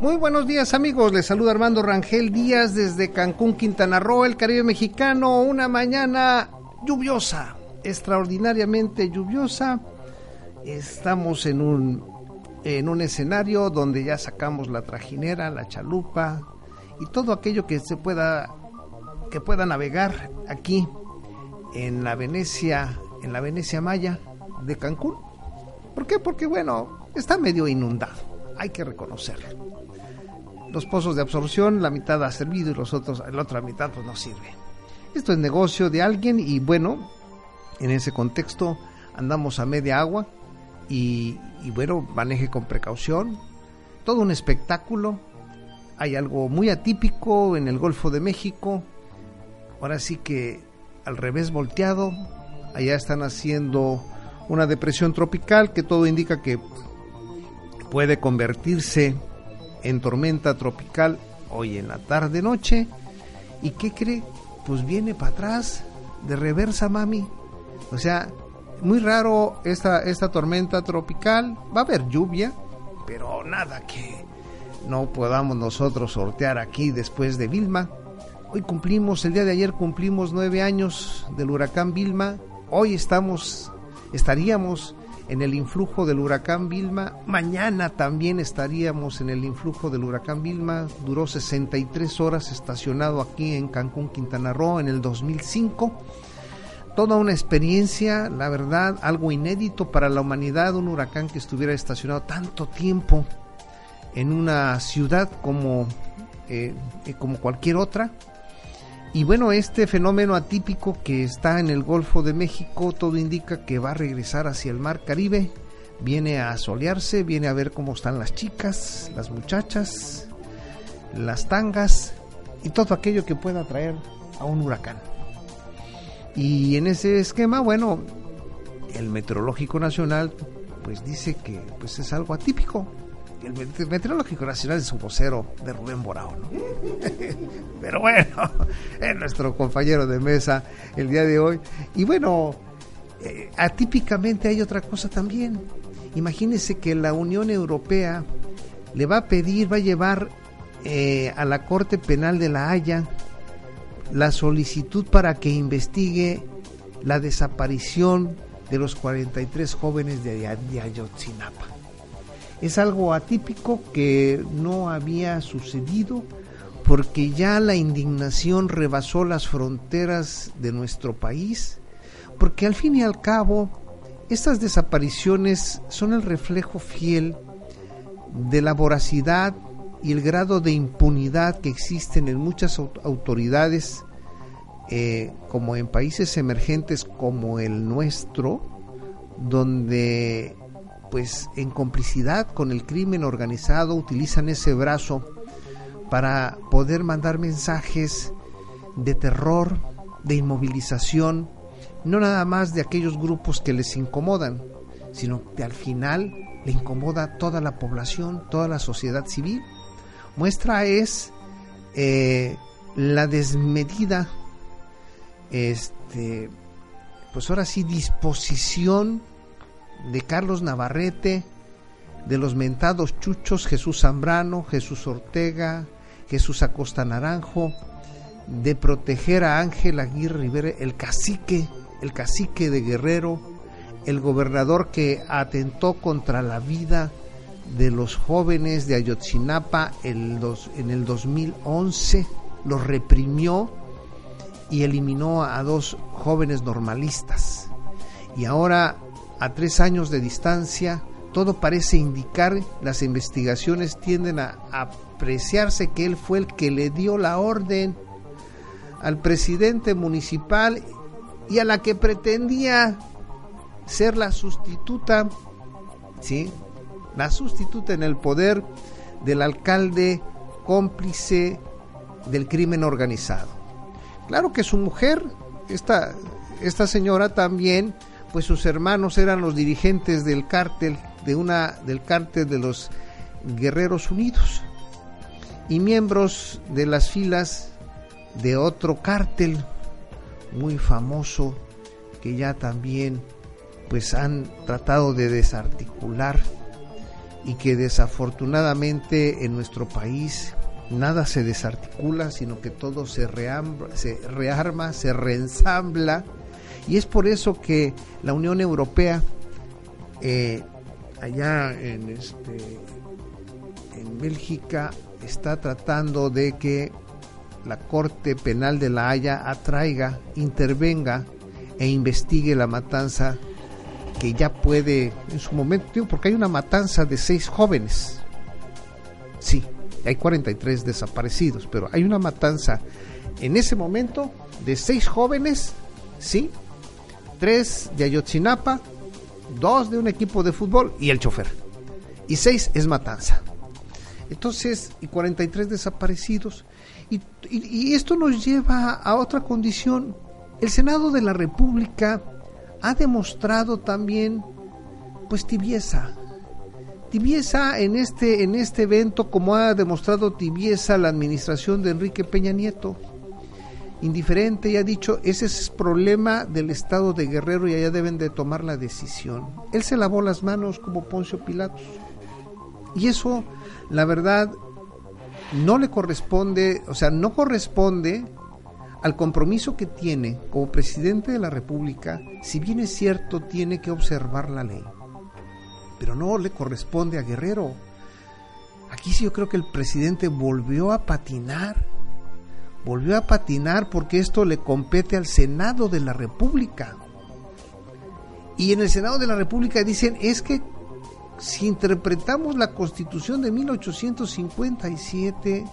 Muy buenos días amigos, les saluda Armando Rangel Díaz desde Cancún, Quintana Roo, el Caribe mexicano, una mañana lluviosa, extraordinariamente lluviosa. Estamos en un, en un escenario donde ya sacamos la trajinera, la chalupa y todo aquello que se pueda, que pueda navegar aquí en la Venecia, en la Venecia Maya de Cancún. ¿Por qué? Porque bueno, está medio inundado, hay que reconocerlo los pozos de absorción, la mitad ha servido y los otros, la otra mitad pues no sirve. Esto es negocio de alguien y bueno, en ese contexto andamos a media agua y, y bueno, maneje con precaución. Todo un espectáculo. Hay algo muy atípico en el Golfo de México. Ahora sí que al revés volteado. Allá están haciendo una depresión tropical que todo indica que puede convertirse en tormenta tropical hoy en la tarde noche. ¿Y qué cree? Pues viene para atrás, de reversa, mami. O sea, muy raro esta, esta tormenta tropical. Va a haber lluvia, pero nada que no podamos nosotros sortear aquí después de Vilma. Hoy cumplimos, el día de ayer cumplimos nueve años del huracán Vilma. Hoy estamos, estaríamos en el influjo del huracán Vilma. Mañana también estaríamos en el influjo del huracán Vilma. Duró 63 horas estacionado aquí en Cancún, Quintana Roo, en el 2005. Toda una experiencia, la verdad, algo inédito para la humanidad, un huracán que estuviera estacionado tanto tiempo en una ciudad como, eh, como cualquier otra. Y bueno, este fenómeno atípico que está en el Golfo de México, todo indica que va a regresar hacia el Mar Caribe, viene a solearse, viene a ver cómo están las chicas, las muchachas, las tangas y todo aquello que pueda traer a un huracán. Y en ese esquema, bueno, el Meteorológico Nacional pues dice que pues es algo atípico, el Meteorológico Nacional es un vocero de Rubén Borao, ¿no? Pero bueno, es nuestro compañero de mesa el día de hoy. Y bueno, eh, atípicamente hay otra cosa también. Imagínense que la Unión Europea le va a pedir, va a llevar eh, a la Corte Penal de la Haya la solicitud para que investigue la desaparición de los 43 jóvenes de, de Ayotzinapa. Es algo atípico que no había sucedido porque ya la indignación rebasó las fronteras de nuestro país, porque al fin y al cabo estas desapariciones son el reflejo fiel de la voracidad y el grado de impunidad que existen en muchas autoridades, eh, como en países emergentes como el nuestro, donde pues en complicidad con el crimen organizado utilizan ese brazo para poder mandar mensajes de terror, de inmovilización, no nada más de aquellos grupos que les incomodan, sino que al final le incomoda a toda la población, toda la sociedad civil. Muestra es eh, la desmedida, este, pues ahora sí, disposición de Carlos Navarrete, de los mentados chuchos Jesús Zambrano, Jesús Ortega, Jesús Acosta Naranjo, de proteger a Ángel Aguirre Rivera, el cacique, el cacique de Guerrero, el gobernador que atentó contra la vida de los jóvenes de Ayotzinapa en el 2011, los reprimió y eliminó a dos jóvenes normalistas. Y ahora, a tres años de distancia, todo parece indicar, las investigaciones tienden a apreciarse que él fue el que le dio la orden al presidente municipal y a la que pretendía ser la sustituta, ¿sí? La sustituta en el poder del alcalde cómplice del crimen organizado. Claro que su mujer, esta, esta señora también, pues sus hermanos eran los dirigentes del cártel, de una, del cártel de los Guerreros Unidos y miembros de las filas de otro cártel muy famoso que ya también pues han tratado de desarticular y que desafortunadamente en nuestro país nada se desarticula, sino que todo se, se rearma, se reensambla. Y es por eso que la Unión Europea, eh, allá en, este, en Bélgica, está tratando de que la Corte Penal de la Haya atraiga, intervenga e investigue la matanza que ya puede en su momento, porque hay una matanza de seis jóvenes. Sí, hay 43 desaparecidos, pero hay una matanza en ese momento de seis jóvenes, sí, tres de Ayotzinapa, dos de un equipo de fútbol y el chofer. Y seis es matanza. Entonces, y 43 desaparecidos. Y, esto nos lleva a otra condición. El Senado de la República ha demostrado también, pues, tibieza. Tibieza en este, en este evento, como ha demostrado tibieza la administración de Enrique Peña Nieto. Indiferente y ha dicho, ese es el problema del Estado de Guerrero y allá deben de tomar la decisión. Él se lavó las manos como Poncio Pilatos. Y eso, la verdad, no le corresponde, o sea, no corresponde al compromiso que tiene como presidente de la República, si bien es cierto, tiene que observar la ley. Pero no le corresponde a Guerrero. Aquí sí yo creo que el presidente volvió a patinar. Volvió a patinar porque esto le compete al Senado de la República. Y en el Senado de la República dicen, es que si interpretamos la constitución de 1857,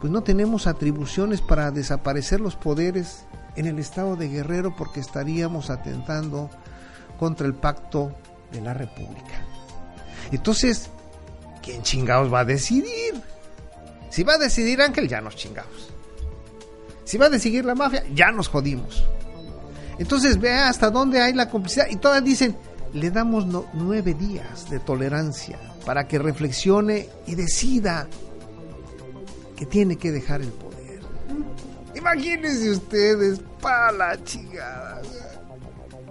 pues no tenemos atribuciones para desaparecer los poderes en el estado de Guerrero porque estaríamos atentando contra el pacto de la República. Entonces, ¿quién chingados va a decidir? Si va a decidir Ángel, ya nos chingamos. Si va a decidir la mafia, ya nos jodimos. Entonces vea hasta dónde hay la complicidad. Y todas dicen, le damos nueve días de tolerancia para que reflexione y decida que tiene que dejar el poder. Imagínense ustedes, para la chingada.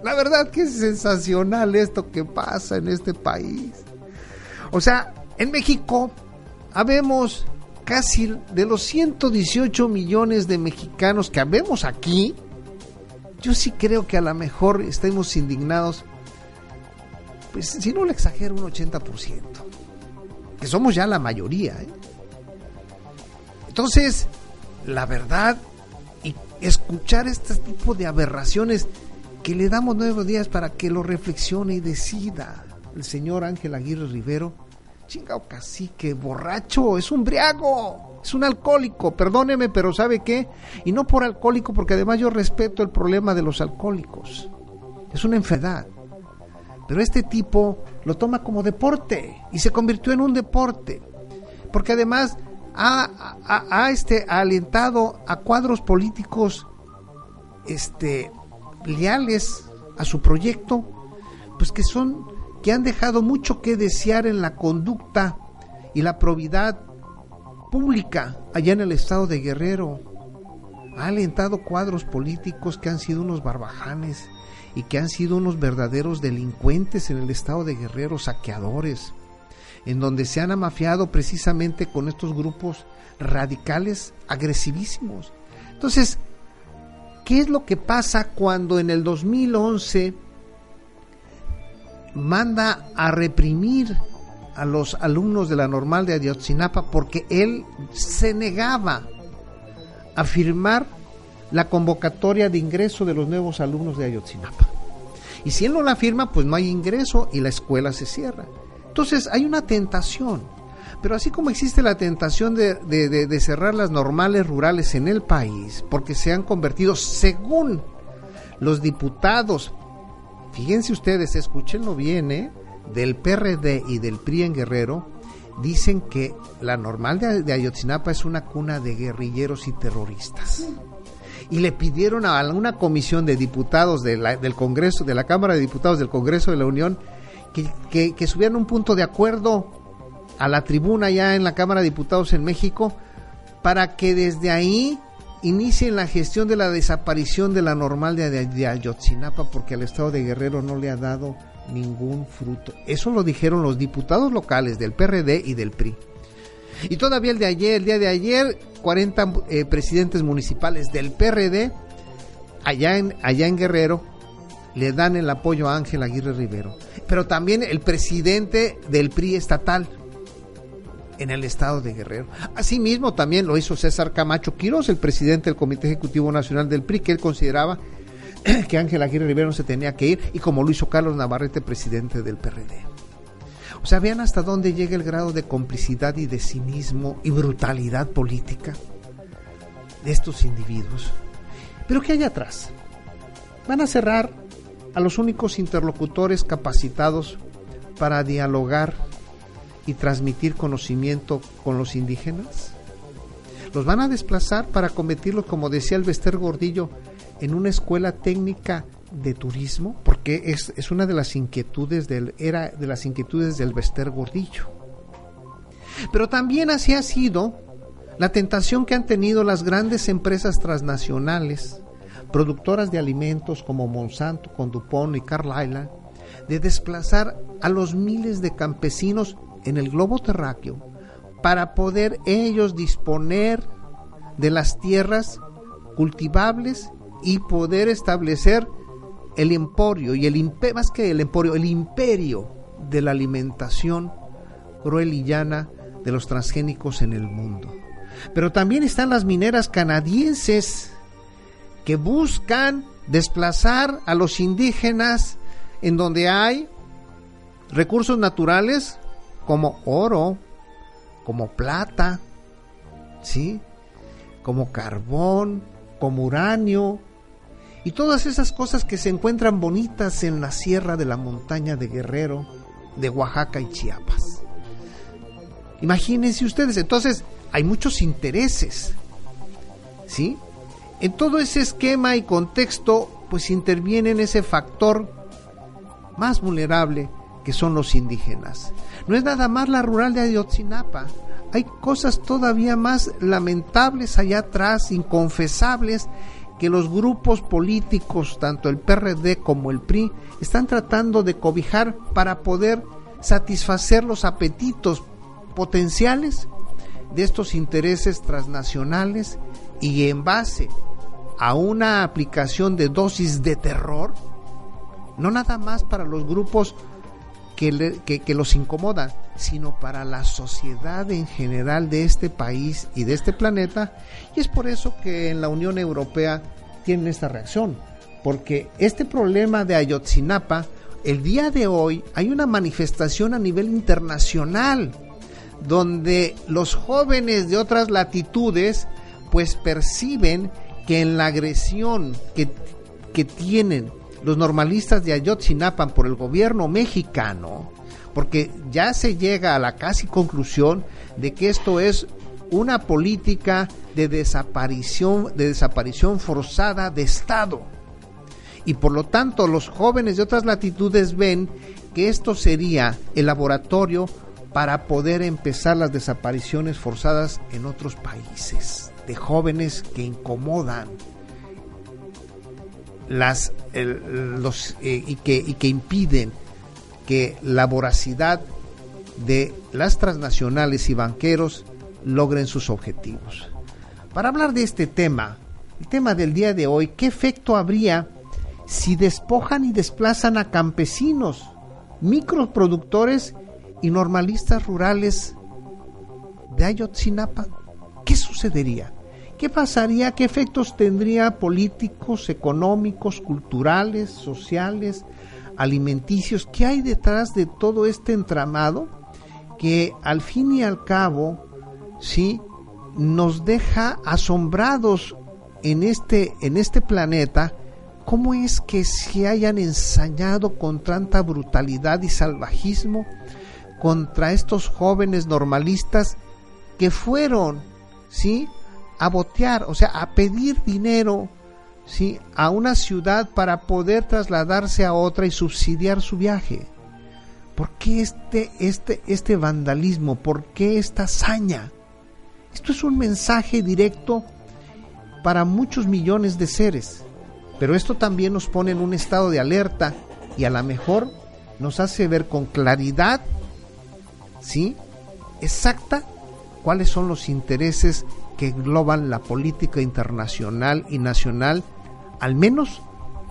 La verdad que es sensacional esto que pasa en este país. O sea, en México habemos casi de los 118 millones de mexicanos que habemos aquí. Yo sí creo que a lo mejor estemos indignados pues si no le exagero, un 80%. Que somos ya la mayoría. ¿eh? Entonces, la verdad, y escuchar este tipo de aberraciones que le damos nueve días para que lo reflexione y decida el señor Ángel Aguirre Rivero, chingao cacique, borracho, es un briago, es un alcohólico, perdóneme, pero ¿sabe qué? Y no por alcohólico, porque además yo respeto el problema de los alcohólicos. Es una enfermedad. Pero este tipo lo toma como deporte y se convirtió en un deporte. Porque además ha, este, alentado a cuadros políticos este, leales a su proyecto, pues que son, que han dejado mucho que desear en la conducta y la probidad pública allá en el estado de Guerrero. Ha alentado cuadros políticos que han sido unos barbajanes y que han sido unos verdaderos delincuentes en el estado de Guerrero, saqueadores, en donde se han amafiado precisamente con estos grupos radicales agresivísimos. Entonces, ¿qué es lo que pasa cuando en el 2011 manda a reprimir a los alumnos de la normal de Ayotzinapa porque él se negaba a firmar la convocatoria de ingreso de los nuevos alumnos de Ayotzinapa. Y si él no la firma, pues no hay ingreso y la escuela se cierra. Entonces hay una tentación. Pero así como existe la tentación de, de, cerrar las normales rurales en el país, porque se han convertido, según los diputados, fíjense ustedes, escúchenlo bien, ¿eh? del PRD y del PRI en Guerrero, dicen que la normal de, Ayotzinapa es una cuna de guerrilleros y terroristas. Y le pidieron a una comisión de diputados de del Congreso, de la Cámara de Diputados del Congreso de la Unión, que, que, subieran un punto de acuerdo a la tribuna ya en la Cámara de Diputados en México para que desde ahí inicien la gestión de la desaparición de la normal de, Ayotzinapa porque al Estado de Guerrero no le ha dado ningún fruto. Eso lo dijeron los diputados locales del PRD y del PRI. Y todavía el de ayer, el día de ayer, 40 eh, presidentes municipales del PRD, allá en, allá en Guerrero, le dan el apoyo a Ángel Aguirre Rivero. Pero también el presidente del PRI estatal en el estado de Guerrero. Asimismo, también lo hizo César Camacho Quiroz, el presidente del Comité Ejecutivo Nacional del PRI, que él consideraba que Ángel Aguirre Rivero no se tenía que ir y como lo hizo Carlos Navarrete, presidente del PRD. O sea, vean hasta dónde llega el grado de complicidad y de cinismo y brutalidad política de estos individuos. Pero ¿qué hay atrás? Van a cerrar a los únicos interlocutores capacitados para dialogar y transmitir conocimiento con los indígenas. Los van a desplazar para convertirlos, como decía el Bester Gordillo, en una escuela técnica de turismo, porque es, es, una de las inquietudes del, era de las inquietudes del Bester Gordillo. Pero también así ha sido la tentación que han tenido las grandes empresas transnacionales, productoras de alimentos como Monsanto, con Dupont y Carlyle, de desplazar a los miles de campesinos en el globo terráqueo para poder ellos disponer de las tierras cultivables y poder establecer el emporio y el más que el emporio, el imperio de la alimentación cruel y llana de los transgénicos en el mundo. Pero también están las mineras canadienses que buscan desplazar a los indígenas en donde hay recursos naturales como oro, como plata, ¿sí? Como carbón, como uranio, y todas esas cosas que se encuentran bonitas en la sierra de la montaña de Guerrero, de Oaxaca y Chiapas. Imagínense ustedes, entonces hay muchos intereses, ¿sí? En todo ese esquema y contexto, pues interviene ese factor más vulnerable que son los indígenas. No es nada más la rural de Ayotzinapa, hay cosas todavía más lamentables allá atrás, inconfesables, que los grupos políticos, tanto el PRD como el PRI, están tratando de cobijar para poder satisfacer los apetitos potenciales de estos intereses transnacionales y en base a una aplicación de dosis de terror, no nada más para los grupos que, los incomodan, sino para la sociedad en general de este país y de este planeta. Y es por eso que en la Unión Europea tienen esta reacción, porque este problema de Ayotzinapa, el día de hoy hay una manifestación a nivel internacional, donde los jóvenes de otras latitudes pues perciben que en la agresión que, que tienen los normalistas de Ayotzinapa por el gobierno mexicano, porque ya se llega a la casi conclusión de que esto es una política de desaparición, de desaparición forzada de Estado. Y por lo tanto los jóvenes de otras latitudes ven que esto sería el laboratorio para poder empezar las desapariciones forzadas en otros países, de jóvenes que incomodan las, los, eh, y, que, y que impiden que la voracidad de las transnacionales y banqueros logren sus objetivos. Para hablar de este tema, el tema del día de hoy, ¿qué efecto habría si despojan y desplazan a campesinos, microproductores y normalistas rurales de Ayotzinapa, ¿qué sucedería? ¿Qué pasaría? ¿Qué efectos tendría políticos, económicos, culturales, sociales, alimenticios? ¿Qué hay detrás de todo este entramado que al fin y al cabo, sí, nos deja asombrados en este, en este planeta? ¿Cómo es que se hayan ensañado con tanta brutalidad y salvajismo contra estos jóvenes normalistas que fueron, ¿sí? A botear, o sea, a pedir dinero, ¿sí? a una ciudad para poder trasladarse a otra y subsidiar su viaje. ¿Por qué este, este, este vandalismo? ¿Por qué esta hazaña? Esto es un mensaje directo para muchos millones de seres, pero esto también nos pone en un estado de alerta y a lo mejor nos hace ver con claridad, ¿sí? Exacta cuáles son los intereses que engloban la política internacional y nacional, al menos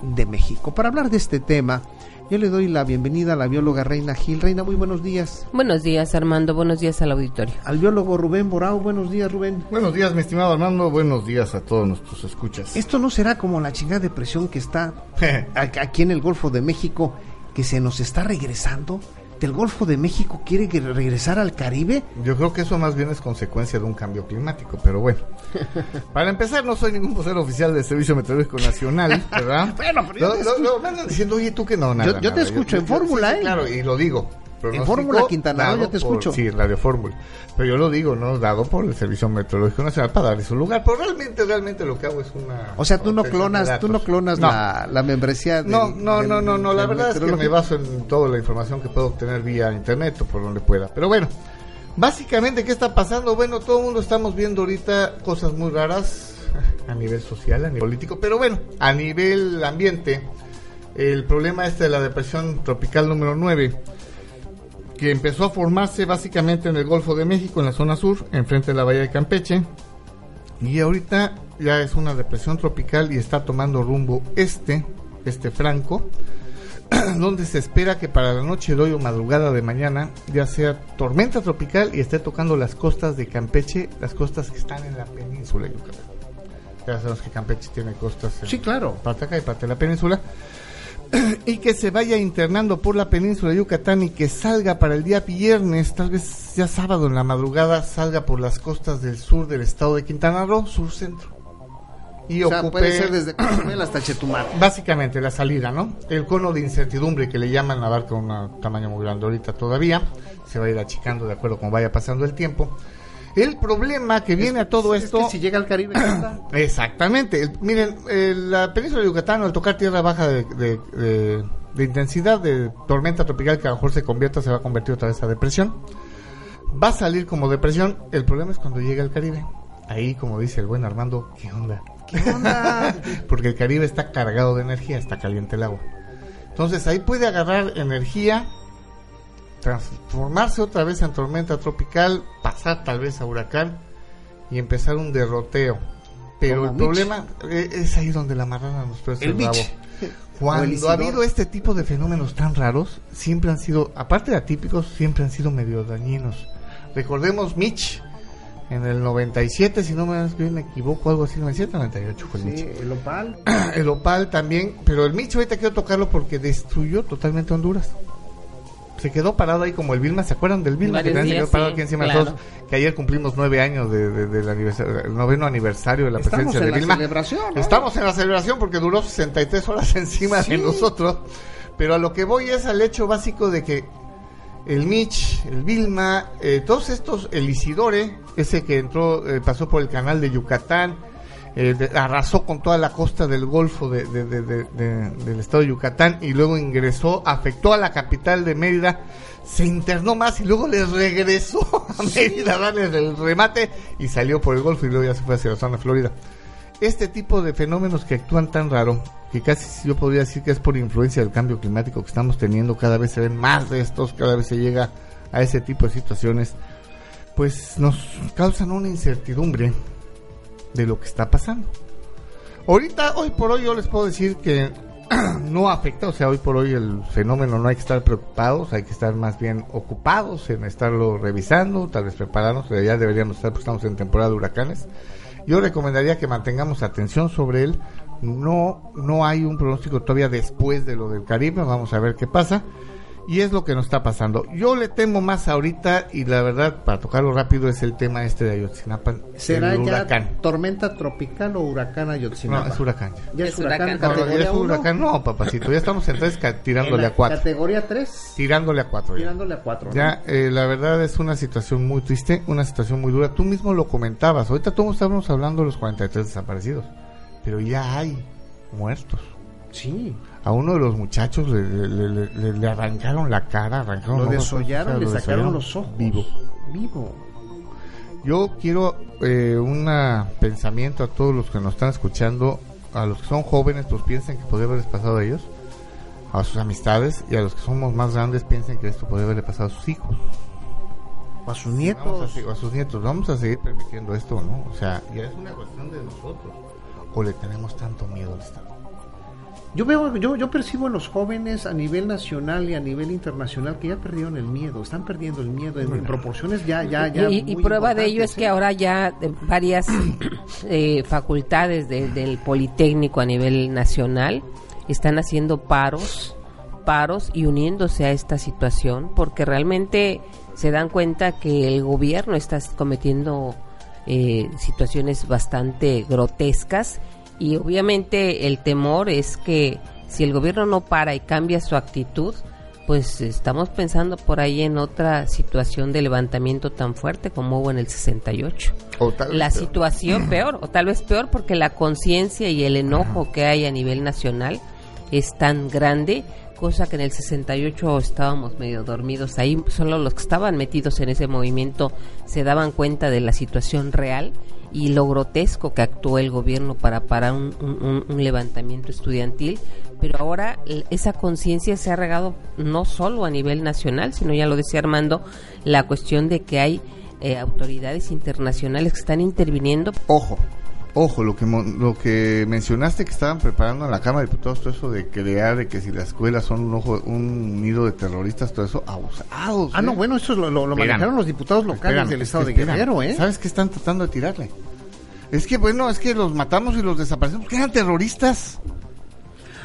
de México. Para hablar de este tema, yo le doy la bienvenida a la bióloga Reina Gil. Reina, muy buenos días. Buenos días, Armando. Buenos días al auditorio. Al biólogo Rubén Borao. Buenos días, Rubén. Buenos días, mi estimado Armando. Buenos días a todos nuestros escuchas. Esto no será como la chingada depresión que está aquí en el Golfo de México, que se nos está regresando del Golfo de México quiere regresar al Caribe? Yo creo que eso más bien es consecuencia de un cambio climático, pero bueno. Para empezar, no soy ningún vocero oficial del Servicio Meteorológico Nacional, ¿verdad? bueno, pero yo lo, me andan diciendo, oye, tú que no, nada. Yo, te escucho en fórmula, ¿eh? Claro, y lo digo. En Fórmula Quintana yo te escucho. sí, Radio Fórmula. Pero yo lo digo, ¿no? Dado por el Servicio Meteorológico Nacional para darle su lugar. Pero realmente, realmente lo que hago es una. O sea, tú no clonas, tú no clonas La, la, membresía. no, no, no, no, no. La verdad es que me baso en toda la información que puedo obtener vía internet o por donde pueda. Pero bueno, básicamente, ¿qué está pasando? Bueno, todo el mundo estamos viendo ahorita cosas muy raras a nivel social, a nivel político. Pero bueno, a nivel ambiente, el problema este de la depresión tropical número 9 que empezó a formarse básicamente en el Golfo de México, en la zona sur, enfrente de la bahía de Campeche, y ahorita ya es una depresión tropical y está tomando rumbo este, este franco, donde se espera que para la noche de hoy o madrugada de mañana ya sea tormenta tropical y esté tocando las costas de Campeche, las costas que están en la península de Yucatán. Ya sabemos que Campeche tiene costas en sí, claro. parte acá y parte de la península. Y que se vaya internando por la península de Yucatán y que salga para el día viernes, tal vez ya sábado en la madrugada, salga por las costas del sur del estado de Quintana Roo, sur centro. Y o sea, puede ser desde Cozumel hasta Chetumal. Básicamente la salida, ¿no? El cono de incertidumbre que le llaman abarca un tamaño muy grande ahorita todavía. Se va a ir achicando de acuerdo con vaya pasando el tiempo. El problema que viene a todo esto. Es que si llega al Caribe. Exactamente. miren, la península de Yucatán, al tocar tierra baja de, intensidad de tormenta tropical que a lo mejor se convierta, se va a convertir otra vez a depresión. Va a salir como depresión. El problema es cuando llega al Caribe. Ahí, como dice el buen Armando, ¿qué onda? ¿Qué onda? Porque el Caribe está cargado de energía, está caliente el agua. Entonces ahí puede agarrar energía transformarse otra vez en tormenta tropical, pasar tal vez a huracán y empezar un derroteo. Pero el problema e-, es ahí donde la marrana nos puede el Cuando ha habido este tipo de fenómenos tan raros, siempre han sido, aparte de atípicos, siempre han sido medio dañinos. Recordemos Mitch en el 97, si no me, equivoco, algo así, 97, 98 fue el Mitch. el Opal. el Opal también, pero el Mitch ahorita quiero tocarlo porque destruyó totalmente Honduras se quedó parado ahí como el Vilma. ¿Se acuerdan del Vilma? que también se quedó parado aquí encima de todos. Que ayer cumplimos nueve años de, del aniversario, el noveno aniversario de la presencia de Vilma. Estamos en la celebración porque duró 63 horas encima de nosotros. Pero a lo que voy es al hecho básico de que el Mitch, el Vilma, eh, todos estos, el Isidore, ese que entró, eh, pasó por el canal de Yucatán, eh, arrasó con toda la costa del Golfo de, del estado de Yucatán y luego ingresó, afectó a la capital de Mérida, se internó más y luego le regresó a Mérida a darle el remate y salió por el Golfo y luego ya se fue hacia la zona de Florida. Este tipo de fenómenos que actúan tan raro, que casi yo podría decir que es por influencia del cambio climático que estamos teniendo, cada vez se ven más de estos, cada vez se llega a ese tipo de situaciones, pues nos causan una incertidumbre de lo que está pasando. Ahorita, hoy por hoy, yo les puedo decir que no afecta, o sea, hoy por hoy el fenómeno no hay que estar preocupados, hay que estar más bien ocupados en estarlo revisando, tal vez prepararnos, ya deberíamos estar, porque estamos en temporada de huracanes. Yo recomendaría que mantengamos atención sobre él. No, no hay un pronóstico todavía después de lo del Caribe, vamos a ver qué pasa y es lo que nos está pasando. Yo le temo más ahorita y la verdad, para tocarlo rápido, es el tema este de Ayotzinapa. ¿Será el huracán. tormenta tropical o huracán Ayotzinapa? No, es huracán. ¿Ya, es huracán? No, es huracán, no, papacito. Ya estamos entonces tirándole a cuatro. ¿Categoría 3? Tirándole a cuatro. Tirándole a cuatro. Ya, eh, la verdad es una situación muy triste, una situación muy dura. Tú mismo lo comentabas. Ahorita todos estamos hablando de los 43 desaparecidos, pero ya hay muertos. Sí a uno de los muchachos le, arrancaron la cara, arrancaron lo desollaron, le sacaron los ojos. Vivo. Vivo. Yo quiero eh, un pensamiento a todos los que nos están escuchando, a los que son jóvenes, pues piensen que podría haberles pasado a ellos, a sus amistades, y a los que somos más grandes piensen que esto podría haberle pasado a sus hijos. O a sus nietos. a, a sus nietos. Vamos a seguir permitiendo esto, ¿no? O sea, ya es una cuestión de nosotros. O le tenemos tanto miedo al Estado. Yo veo, yo, yo percibo en los jóvenes a nivel nacional y a nivel internacional que ya perdieron el miedo, están perdiendo el miedo en, proporciones ya, ya, ya. Y, prueba de ello es que ¿eh? ahora ya varias eh, facultades del Politécnico a nivel nacional están haciendo paros, paros y uniéndose a esta situación porque realmente se dan cuenta que el gobierno está cometiendo eh, situaciones bastante grotescas y obviamente el temor es que si el gobierno no para y cambia su actitud, pues estamos pensando por ahí en otra situación de levantamiento tan fuerte como hubo en el 68. la situación peor, o tal vez peor porque la conciencia y el enojo que hay a nivel nacional es tan grande, cosa que en el 68 estábamos medio dormidos ahí, solo los que estaban metidos en ese movimiento se daban cuenta de la situación real y lo grotesco que actuó el gobierno para parar un, levantamiento estudiantil, pero ahora esa conciencia se ha regado no solo a nivel nacional, sino ya lo decía Armando, la cuestión de que hay eh, autoridades internacionales que están interviniendo. Ojo, ojo, lo que lo que mencionaste que estaban preparando en la Cámara de Diputados, todo eso de crear, de que si las escuelas son un ojo, un nido de terroristas, todo eso, abusados. Ah, no, ¿eh? bueno, eso lo, lo, manejaron los diputados locales del Estado de Guerrero, ¿eh? ¿Sabes qué están tratando de tirarle? Es que bueno, es que los matamos y los desaparecemos, que eran terroristas.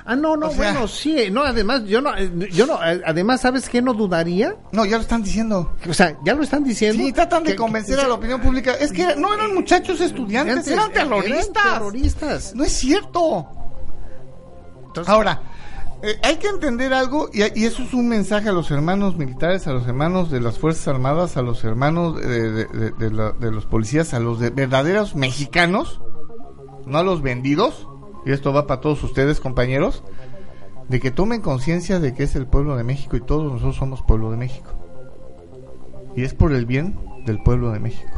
Ah, no, no, bueno, sí, no, además, yo no, yo no, además, ¿sabes qué no dudaría? No, ya lo están diciendo. O sea, ya lo están diciendo. Sí, tratan de convencer a la opinión pública. Es que no eran muchachos estudiantes, eran terroristas. Eran terroristas. No es cierto. Ahora, eh, hay que entender algo, y, eso es un mensaje a los hermanos militares, a los hermanos de las Fuerzas Armadas, a los hermanos de, los policías, a los verdaderos mexicanos, no a los vendidos, y esto va para todos ustedes, compañeros, de que tomen conciencia de que es el pueblo de México y todos nosotros somos pueblo de México. Y es por el bien del pueblo de México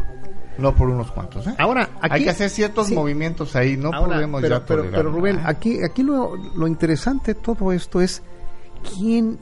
no por unos cuantos. ¿eh? Ahora, hay que hacer ciertos movimientos ahí, no podemos pero, ya pero, pero Rubén, aquí, aquí lo, lo interesante de todo esto es quién,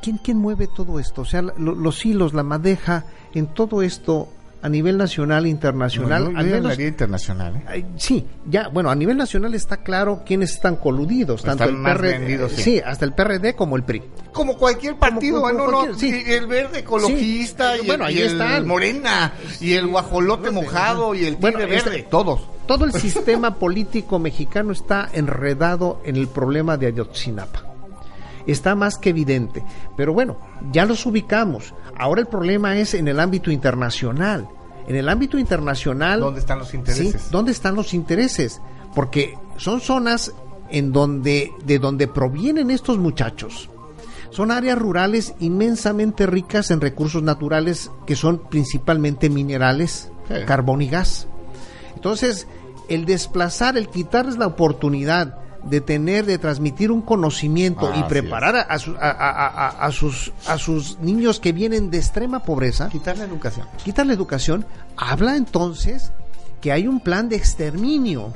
quién, quién mueve todo esto, o sea, los hilos, la madeja en todo esto a nivel nacional internacional. a nivel internacional. ¿eh? Sí, ya, bueno, a nivel nacional está claro quiénes están coludidos, tanto el PRD, sí. hasta el PRD como el PRI. Como cualquier partido, ¿eh? no, no, sí. el verde ecologista y, bueno, el, ahí el morena y el guajolote mojado y el tigre este verde, todos. Todo el sistema político mexicano está enredado en el problema de Ayotzinapa está más que evidente. Pero bueno, ya los ubicamos. Ahora el problema es en el ámbito internacional. En el ámbito internacional... ¿Dónde están los intereses? ¿Dónde están los intereses? Porque son zonas en donde, de donde provienen estos muchachos. Son áreas rurales inmensamente ricas en recursos naturales que son principalmente minerales, carbón y gas. Entonces, el desplazar, el quitarles la oportunidad de tener, de transmitir un conocimiento y preparar a, a, sus, a sus niños que vienen de extrema pobreza. Quitar la educación. Quitar la educación. Habla entonces que hay un plan de exterminio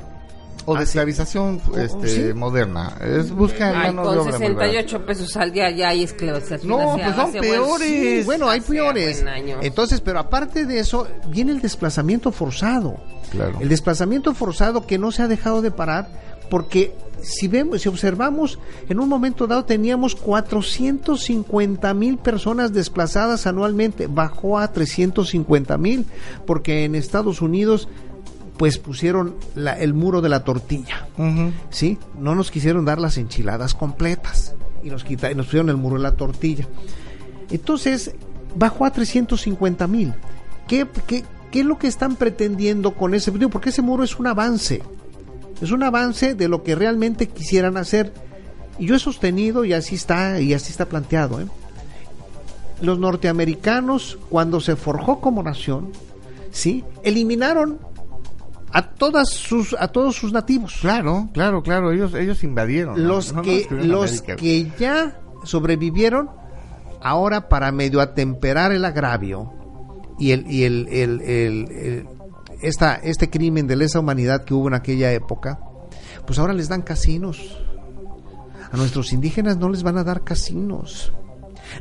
o de esclavización este, moderna. Es buscar Ay, con 68 pesos al día ya hay esclavización. No, pues son peores. bueno, hay peores. Entonces, pero aparte de eso, viene el desplazamiento forzado. Claro. El desplazamiento forzado que no se ha dejado de parar porque si vemos, si observamos, en un momento dado teníamos 450 mil personas desplazadas anualmente, bajó a 350 mil, porque en Estados Unidos pues pusieron el muro de la tortilla, ¿sí? No nos quisieron dar las enchiladas completas y nos, quita, y nos pusieron el muro de la tortilla. Entonces, bajó a 350 mil. ¿Qué, qué, ¿Qué es lo que están pretendiendo con ese video? Porque ese muro es un avance. Es un avance de lo que realmente quisieran hacer. Y yo he sostenido, y así está, y así está planteado, ¿eh? los norteamericanos, cuando se forjó como nación, ¿sí? eliminaron a todas sus a todos sus nativos. Claro, claro, claro, ellos ellos invadieron. Los que los que ya sobrevivieron ahora para medio atemperar el agravio y el y el, el esta, este crimen de lesa humanidad que hubo en aquella época, pues ahora les dan casinos. A nuestros indígenas no les van a dar casinos.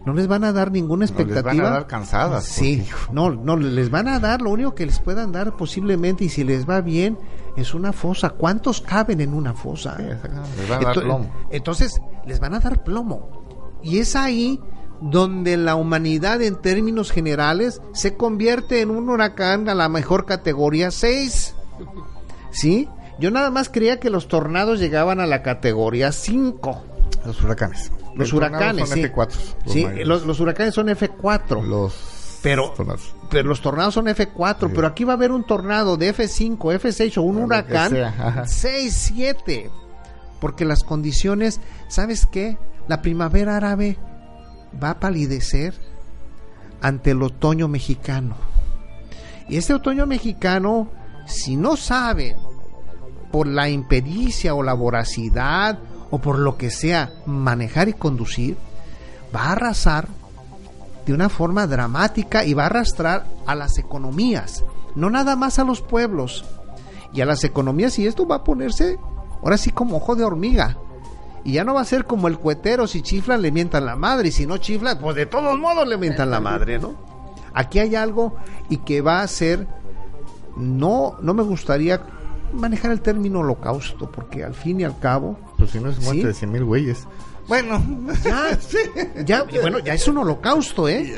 No les van a dar ninguna expectativa. No les van a dar cansadas. Sí, no, no, les van a dar, lo único que les puedan dar posiblemente, y si les va bien, es una fosa. ¿Cuántos caben en una fosa? les van a dar plomo. Entonces, les van a dar plomo. Y es ahí donde la humanidad en términos generales se convierte en un huracán a la mejor categoría 6. ¿Sí? Yo nada más creía que los tornados llegaban a la categoría 5. Los huracanes. Los huracanes, son F4. Los sí, los, huracanes son F4. Los pero, tornados. pero los tornados son F4, pero aquí va a haber un tornado de F5, F6 o un huracán 6, 7. Porque las condiciones, ¿sabes qué? La primavera árabe va a palidecer ante el otoño mexicano. Y este otoño mexicano, si no saben, por la impericia o la voracidad o por lo que sea, manejar y conducir, va a arrasar de una forma dramática y va a arrastrar a las economías, no nada más a los pueblos y a las economías y esto va a ponerse ahora sí como ojo de hormiga. Y ya no va a ser como el cuetero, si chiflan le mientan la madre, y si no chiflan, pues de todos modos le mientan la madre, ¿no? Aquí hay algo y que va a ser, no, no me gustaría manejar el término holocausto, porque al fin y al cabo... Pues si no es muerte de cien mil güeyes. Bueno, ya, ya, bueno, ya es un holocausto, ¿eh?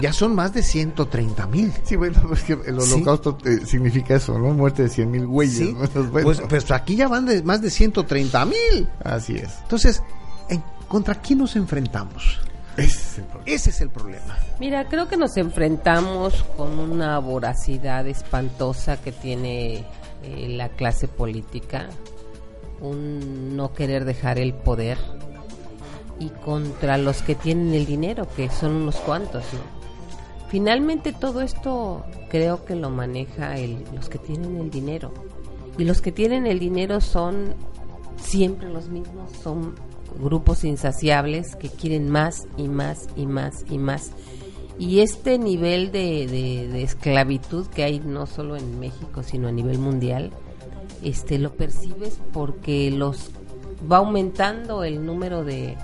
Ya son más de 130 mil. Sí, bueno, es que el holocausto eh, significa eso, ¿no? Muerte de 100 mil güeyes. Pues, pues, aquí ya van de más de 130 mil. Así es. Entonces, ¿contra quién nos enfrentamos? Ese es, el problema. Mira, creo que nos enfrentamos con una voracidad espantosa que tiene eh, la clase política, un no querer dejar el poder y contra los que tienen el dinero, que son unos cuantos. Finalmente todo esto creo que lo maneja el, los que tienen el dinero. Y los que tienen el dinero son siempre los mismos, son grupos insaciables que quieren más y más y más y más. Y este nivel de, de, esclavitud que hay no solo en México, sino a nivel mundial, este lo percibes porque los va aumentando el número de,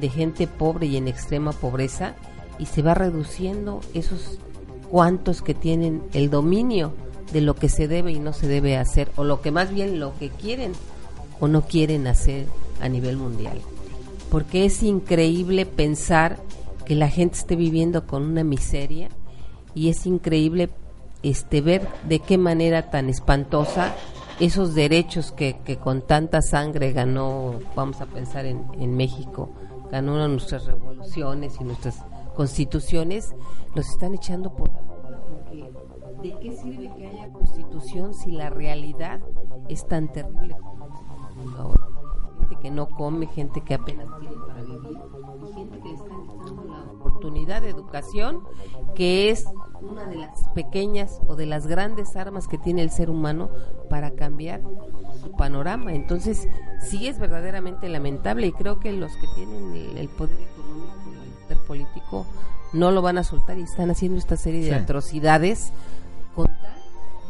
de gente pobre y en extrema pobreza y se va reduciendo esos cuantos que tienen el dominio de lo que se debe y no se debe hacer o lo que más bien lo que quieren o no quieren hacer a nivel mundial. Porque es increíble pensar que la gente esté viviendo con una miseria y es increíble este ver de qué manera tan espantosa esos derechos que, que con tanta sangre ganó, vamos a pensar en, en México, ganó nuestras revoluciones y nuestras constituciones, los están echando por ¿De qué sirve que haya constitución si la realidad es tan terrible Gente que no come, gente que apenas tiene para vivir, y gente que está quitando la oportunidad de educación, que es una de las pequeñas o de las grandes armas que tiene el ser humano para cambiar su panorama. Entonces, sí es verdaderamente lamentable y creo que los que tienen el, poder económico y el poder político no lo van a soltar y están haciendo esta serie de atrocidades con tal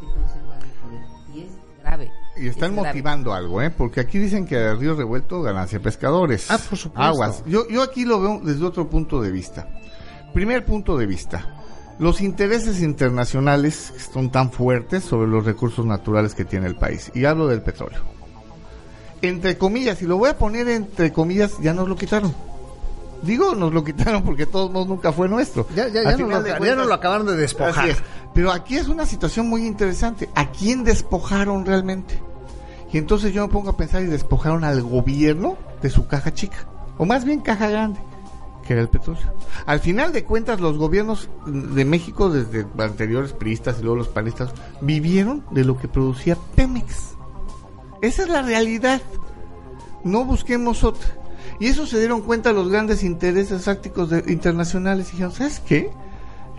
de conservar el poder. Y es grave. Y están motivando algo, ¿eh? Porque aquí dicen que el río revuelto ganancia pescadores. Ah, por supuesto. Aguas. Yo, yo aquí lo veo desde otro punto de vista. Primer punto de vista. Los intereses internacionales son tan fuertes sobre los recursos naturales que tiene el país. Y hablo del petróleo. entre comillas, y lo voy a poner entre comillas, ya nos lo quitaron. Digo, nos lo quitaron porque todos modos nunca fue nuestro. Ya, ya, ya, no lo, acabaron de despojar. Pero aquí es una situación muy interesante. ¿A quién despojaron realmente? Y entonces yo me pongo a pensar y despojaron al gobierno de su caja chica. O más bien caja grande, que era el petróleo. Al final de cuentas, los gobiernos de México, desde anteriores priistas y luego los panistas, vivieron de lo que producía Pemex. Esa es la realidad. No busquemos otra. Y eso se dieron cuenta los grandes intereses tácticos internacionales y dijeron, ¿sabes qué?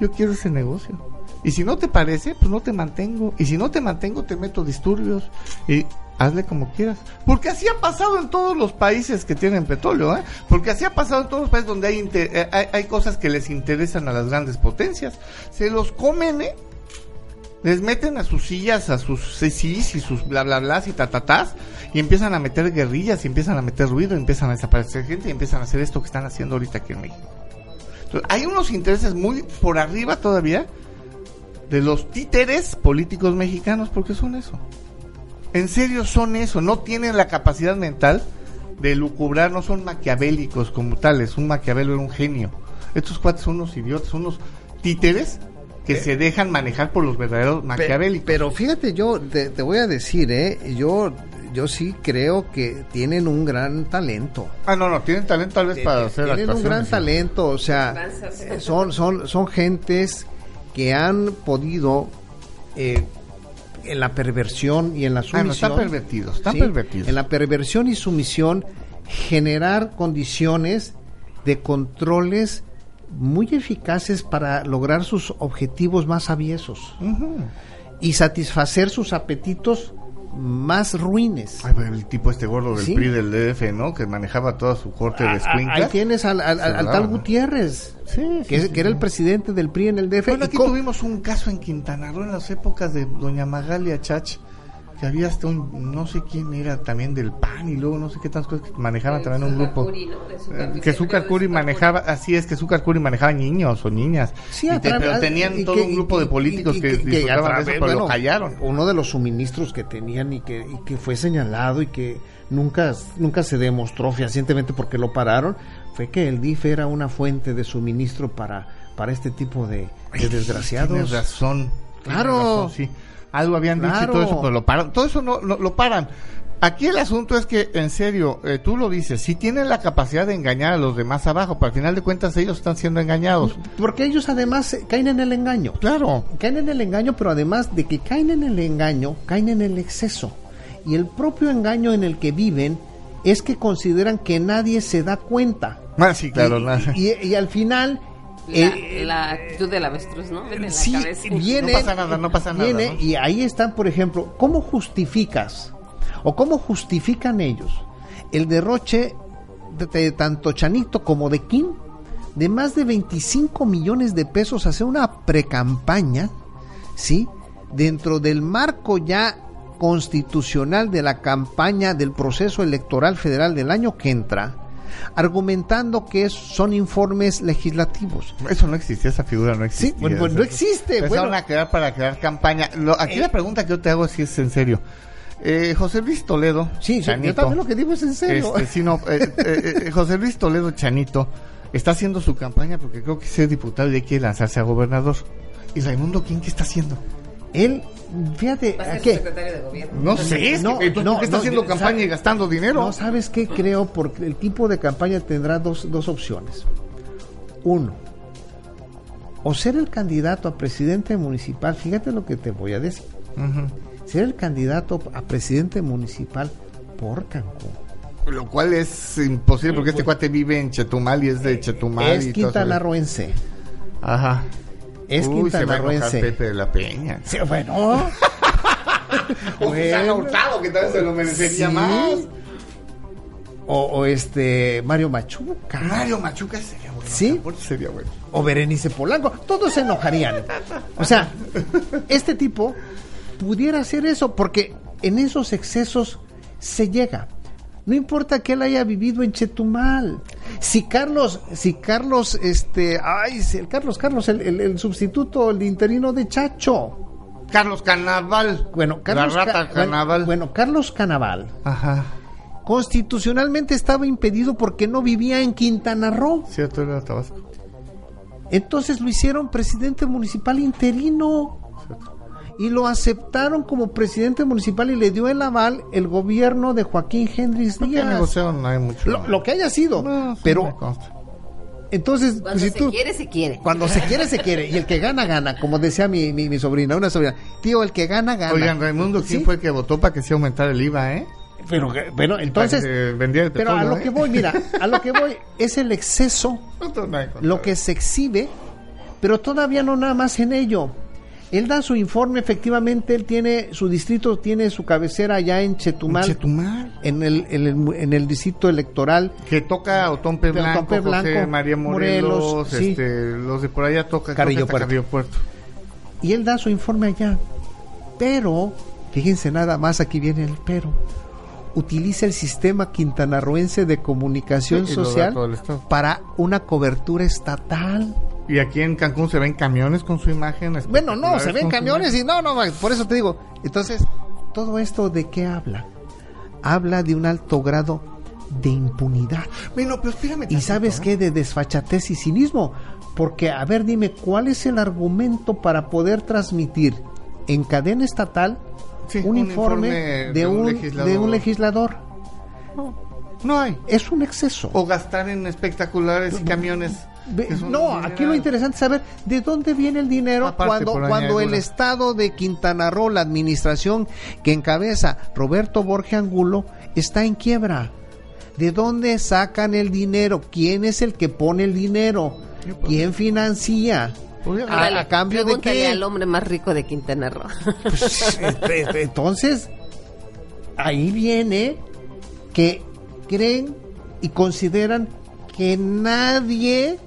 Yo quiero ese negocio. Y si no te parece, pues no te mantengo. Y si no te mantengo, te meto disturbios. Y hazle como quieras. Porque así ha pasado en todos los países que tienen petróleo, ¿eh? Porque así ha pasado en todos los países donde hay, eh, cosas que les interesan a las grandes potencias. Se los comen, ¿eh? Les meten a sus sillas, a sus sís y sus bla bla bla y tatatás y empiezan a meter guerrillas y empiezan a meter ruido, y empiezan a desaparecer gente y empiezan a hacer esto que están haciendo ahorita aquí en México. Hay unos intereses muy por arriba todavía de los títeres políticos mexicanos porque son eso. En serio son eso, no tienen la capacidad mental de lucubrar, no son maquiavélicos como tales, un maquiavelo era un genio. Estos cuates son unos idiotas, son unos títeres que se dejan manejar por los verdaderos maquiavélicos. Pero, fíjate, yo te, voy a decir, ¿eh? Yo yo sí creo que tienen un gran talento. Ah, no, no, tienen talento tal vez para hacer Tienen un gran talento, o sea, son, son, son gentes que han podido eh, en la perversión y en la sumisión. Ah, no, están pervertidos, están pervertidos. En la perversión y sumisión generar condiciones de controles muy eficaces para lograr sus objetivos más aviesos y satisfacer sus apetitos más ruines. el tipo este gordo del PRI del DF, ¿no? Que manejaba toda su corte de escuincla. Ahí tienes al, tal Gutiérrez, que, era el presidente del PRI en el DF. Bueno, aquí tuvimos un caso en Quintana Roo en las épocas de doña Magalia Chach que había hasta un, no sé quién era también del PAN y luego no sé qué tantas cosas que manejaban también un grupo. Eh, que Zúcar Curi manejaba, así es que Zúcar Curi manejaba niños o niñas. Sí, pero tenían todo un grupo de políticos que, disfrutaban de eso, pero lo callaron. Uno de los suministros que tenían y que, y que fue señalado y que nunca, nunca se demostró fehacientemente porque lo pararon, fue que el DIF era una fuente de suministro para, para este tipo de, desgraciados. Tienes razón. Claro. sí algo habían dicho y todo eso, pero lo paran. Todo eso no, lo paran. Aquí el asunto es que, en serio, eh, tú lo dices, si tienen la capacidad de engañar a los demás abajo, pero al final de cuentas ellos están siendo engañados. Porque ellos además eh, caen en el engaño. Claro. Caen en el engaño, pero además de que caen en el engaño, caen en el exceso. Y el propio engaño en el que viven es que consideran que nadie se da cuenta. Ah, sí, claro. y, y al final eh, la, actitud del avestruz, ¿no? sí, viene, no pasa nada, no pasa nada. Y ahí están, por ejemplo, ¿cómo justificas o cómo justifican ellos el derroche de, tanto Chanito como de Kim de más de 25 millones de pesos hacer una precampaña, ¿sí? Dentro del marco ya constitucional de la campaña del proceso electoral federal del año que entra, argumentando que son informes legislativos. Eso no existe, esa figura no existe. Sí, bueno, no existe. Empezaron a crear para crear campaña. aquí la eh, pregunta que yo te hago es si es en serio. Eh, José Luis Toledo. Sí, yo también lo que digo es en serio. Este, eh, José Luis Toledo Chanito está haciendo su campaña porque creo que es diputado y quiere lanzarse a gobernador. ¿Y Raimundo quién qué está haciendo? Él Fíjate, qué? No sé, no, no, está haciendo campaña y gastando dinero? No, ¿sabes qué? Creo, porque el tipo de campaña tendrá dos, dos opciones. Uno, o ser el candidato a presidente municipal, fíjate lo que te voy a decir. Ser el candidato a presidente municipal por Cancún. Lo cual es imposible porque este cuate vive en Chetumal y es de Chetumal. Es quintanarroense. Ajá es Uy, quintanarroense. Pepe de la Peña. Sí, bueno. o se han Hurtado, que tal vez se lo merecería más. O, o, este Mario Machuca. Mario Machuca sería bueno. Sí. Sería bueno. O Berenice Polanco. Todos se enojarían. O sea, este tipo pudiera hacer eso porque en esos excesos se llega. No importa que él haya vivido en Chetumal. Si Carlos, si Carlos, este, ay, el Carlos, Carlos, el, sustituto, el interino de Chacho. Carlos Canaval. Bueno, Carlos La rata Canaval. Bueno, Carlos Canaval. Ajá. constitucionalmente estaba impedido porque no vivía en Quintana Roo. Cierto, era Tabasco. Entonces lo hicieron presidente municipal interino. Y lo aceptaron como presidente municipal y le dio el aval el gobierno de Joaquín Hendrix Díaz. Lo, que haya sido. pero entonces, cuando se quiere, se quiere. Cuando se quiere, se quiere. Y el que gana, gana. Como decía mi, mi, sobrina, una sobrina. Tío, el que gana, gana. Oigan, Raimundo, ¿quién fue el que votó para que se aumentara el IVA, eh? Pero, bueno, entonces. pero a lo ¿eh? que voy, mira, a lo que voy es el exceso, lo que se exhibe, pero todavía no nada más en ello. Él da su informe, efectivamente, él tiene, su distrito tiene su cabecera allá en Chetumal. ¿En Chetumal? En el, en el, distrito electoral. Que toca Otompe Blanco, Blanco María Morelos, este, los de por allá toca Carrillo Puerto. Y él da su informe allá. Pero, fíjense nada más, aquí viene el pero. Utiliza el sistema quintanarroense de comunicación social para una cobertura estatal. Y aquí en Cancún se ven camiones con su imagen. Bueno, no, se ven camiones y no, no, por eso te digo. Entonces, ¿todo esto de qué habla? Habla de un alto grado de impunidad. Bueno, pero espérame. Y sabes qué, de desfachatez y cinismo. Porque, a ver, dime, ¿cuál es el argumento para poder transmitir en cadena estatal un, informe, de, un, legislador? De un legislador? No hay. Es un exceso. O gastar en espectaculares y camiones no, aquí lo interesante es saber de dónde viene el dinero cuando, cuando el Estado de Quintana Roo, la administración que encabeza Roberto Borge Angulo, está en quiebra. ¿De dónde sacan el dinero? ¿Quién es el que pone el dinero? ¿Quién financia? ¿A, cambio de qué? al hombre más rico de Quintana Roo. Pues, entonces, ahí viene que creen y consideran que nadie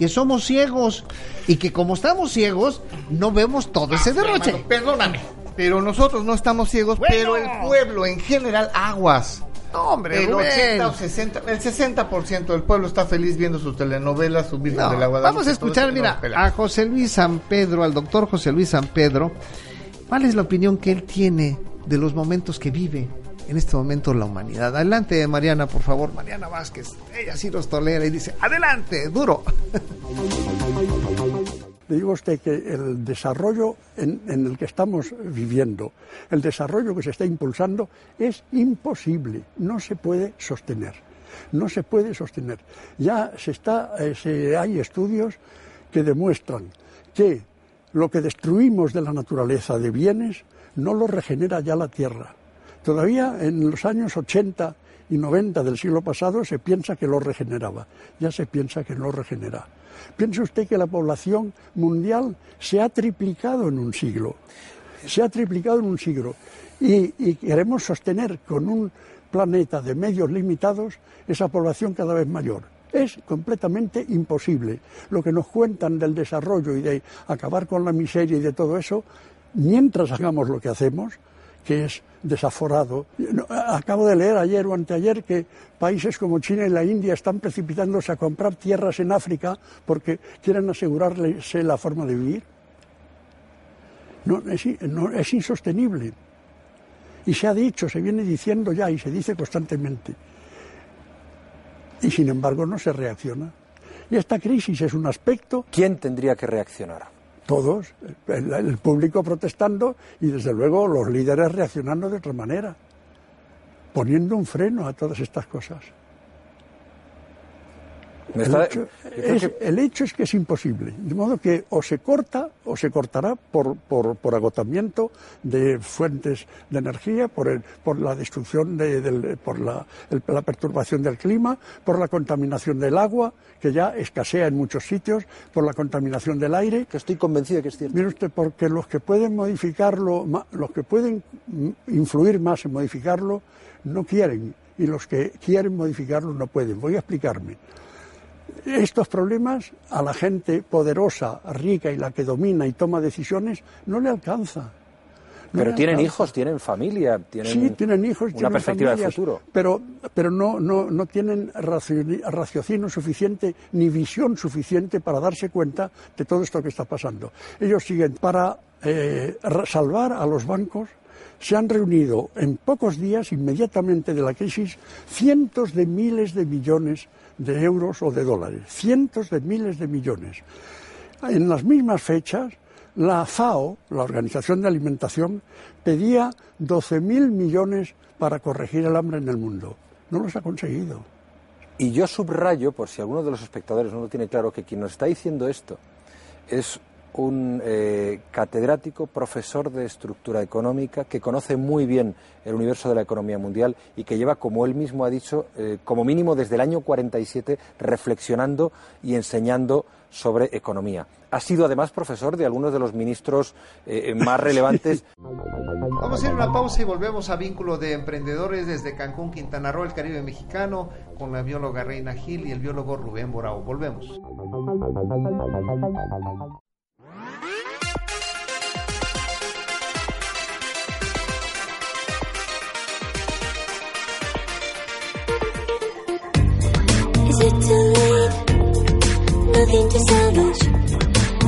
que somos ciegos y que como estamos ciegos no vemos todo ese ah, derroche. perdóname, pero nosotros no estamos ciegos, pero el pueblo en general aguas. hombre, el 80 o 60, el 60% del pueblo está feliz viendo sus telenovelas, su Virgen de la Guadalupe. Vamos a escuchar, mira, a José Luis San Pedro, al doctor José Luis San Pedro, ¿cuál es la opinión que él tiene de los momentos que vive en este momento la humanidad. Adelante, Mariana, por favor. Mariana Vázquez, ella sí los tolera y dice, adelante, duro. Le digo usted que el desarrollo en, el que estamos viviendo, el desarrollo que se está impulsando, es imposible, no se puede sostener. No se puede sostener. Ya se está, eh, se, hay estudios que demuestran que lo que destruimos de la naturaleza de bienes no lo regenera ya la tierra. Todavía en los años 80 y 90 del siglo pasado se piensa que lo regeneraba, ya se piensa que no regenera. Piense usted que la población mundial se ha triplicado en un siglo, se ha triplicado en un siglo y, y queremos sostener con un planeta de medios limitados esa población cada vez mayor. Es completamente imposible. Lo que nos cuentan del desarrollo y de acabar con la miseria y de todo eso, mientras hagamos lo que hacemos, que es desaforado. Acabo de leer ayer o anteayer que países como China y la India están precipitándose a comprar tierras en África porque quieren asegurarse la forma de vivir. No, es, es insostenible. Y se ha dicho, se viene diciendo ya y se dice constantemente. Y sin embargo no se reacciona. Y esta crisis es un aspecto. ¿Quién tendría que reaccionar? Todos, el, público protestando y desde luego los líderes reaccionando de otra manera, poniendo un freno a todas estas cosas. El hecho, es, que es imposible. De modo que o se corta o se cortará por, por, agotamiento de fuentes de energía, por, el, por la destrucción, de, por la, la, perturbación del clima, por la contaminación del agua, que ya escasea en muchos sitios, por la contaminación del aire. Que estoy convencido de que es cierto. Mire usted, porque los que pueden modificarlo, los que pueden influir más en modificarlo, no quieren. Y los que quieren modificarlo no pueden. Voy a explicarme. Estos problemas a la gente poderosa, rica y la que domina y toma decisiones no le alcanza. pero tienen hijos, tienen familia, tienen, sí, tienen hijos, una perspectiva de futuro. Pero, pero no, no, no tienen raciocinio suficiente ni visión suficiente para darse cuenta de todo esto que está pasando. Ellos siguen para eh, salvar a los bancos, se han reunido en pocos días, inmediatamente de la crisis, cientos de miles de millones de euros o de dólares, cientos de miles de millones. En las mismas fechas, la FAO, la Organización de Alimentación, pedía 12.000 millones para corregir el hambre en el mundo. No los ha conseguido. Y yo subrayo, por si alguno de los espectadores no lo tiene claro, que quien nos está diciendo esto es un eh, catedrático, profesor de estructura económica, que conoce muy bien el universo de la economía mundial y que lleva, como él mismo ha dicho, eh, como mínimo desde el año 47 reflexionando y enseñando sobre economía. Ha sido además profesor de algunos de los ministros eh, más relevantes. Vamos a hacer una pausa y volvemos a vínculo de emprendedores desde Cancún, Quintana Roo, el Caribe mexicano, con la bióloga Reina Gil y el biólogo Rubén Borao. Volvemos. Nothing to salvage.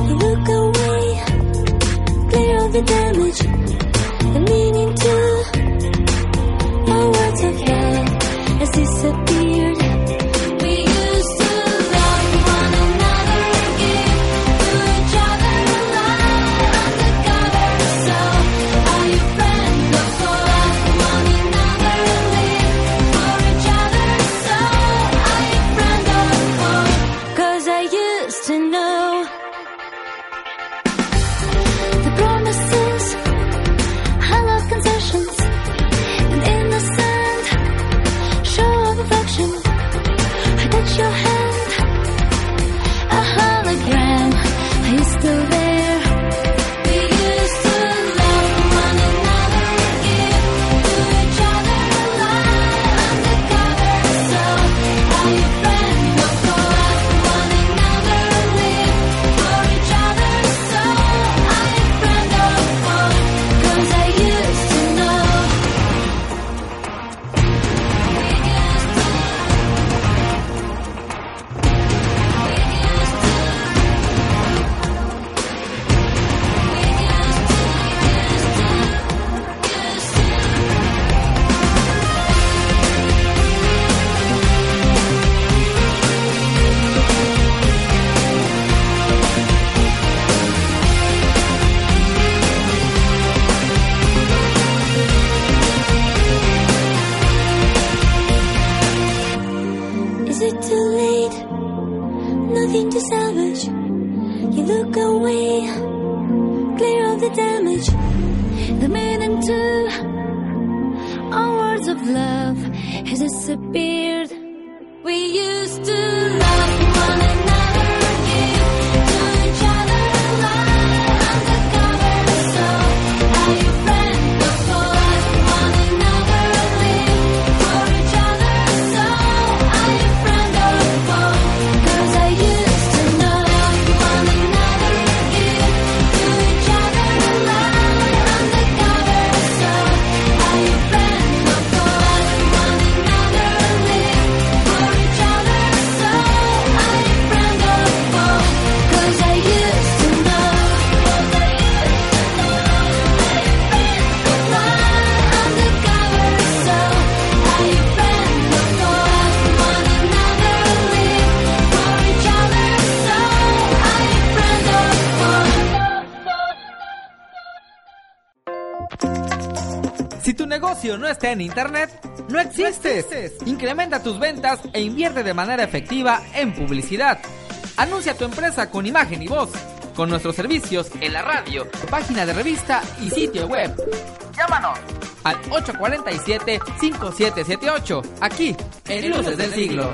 You look away, clear the damage, the meaning to our words of love has disappeared. No está en internet, no existes. Incrementa tus ventas e invierte de manera efectiva en publicidad. Anuncia tu empresa con imagen y voz, con nuestros servicios en la radio, página de revista y sitio web. Llámanos al 847-5778, aquí en Luces del Siglo.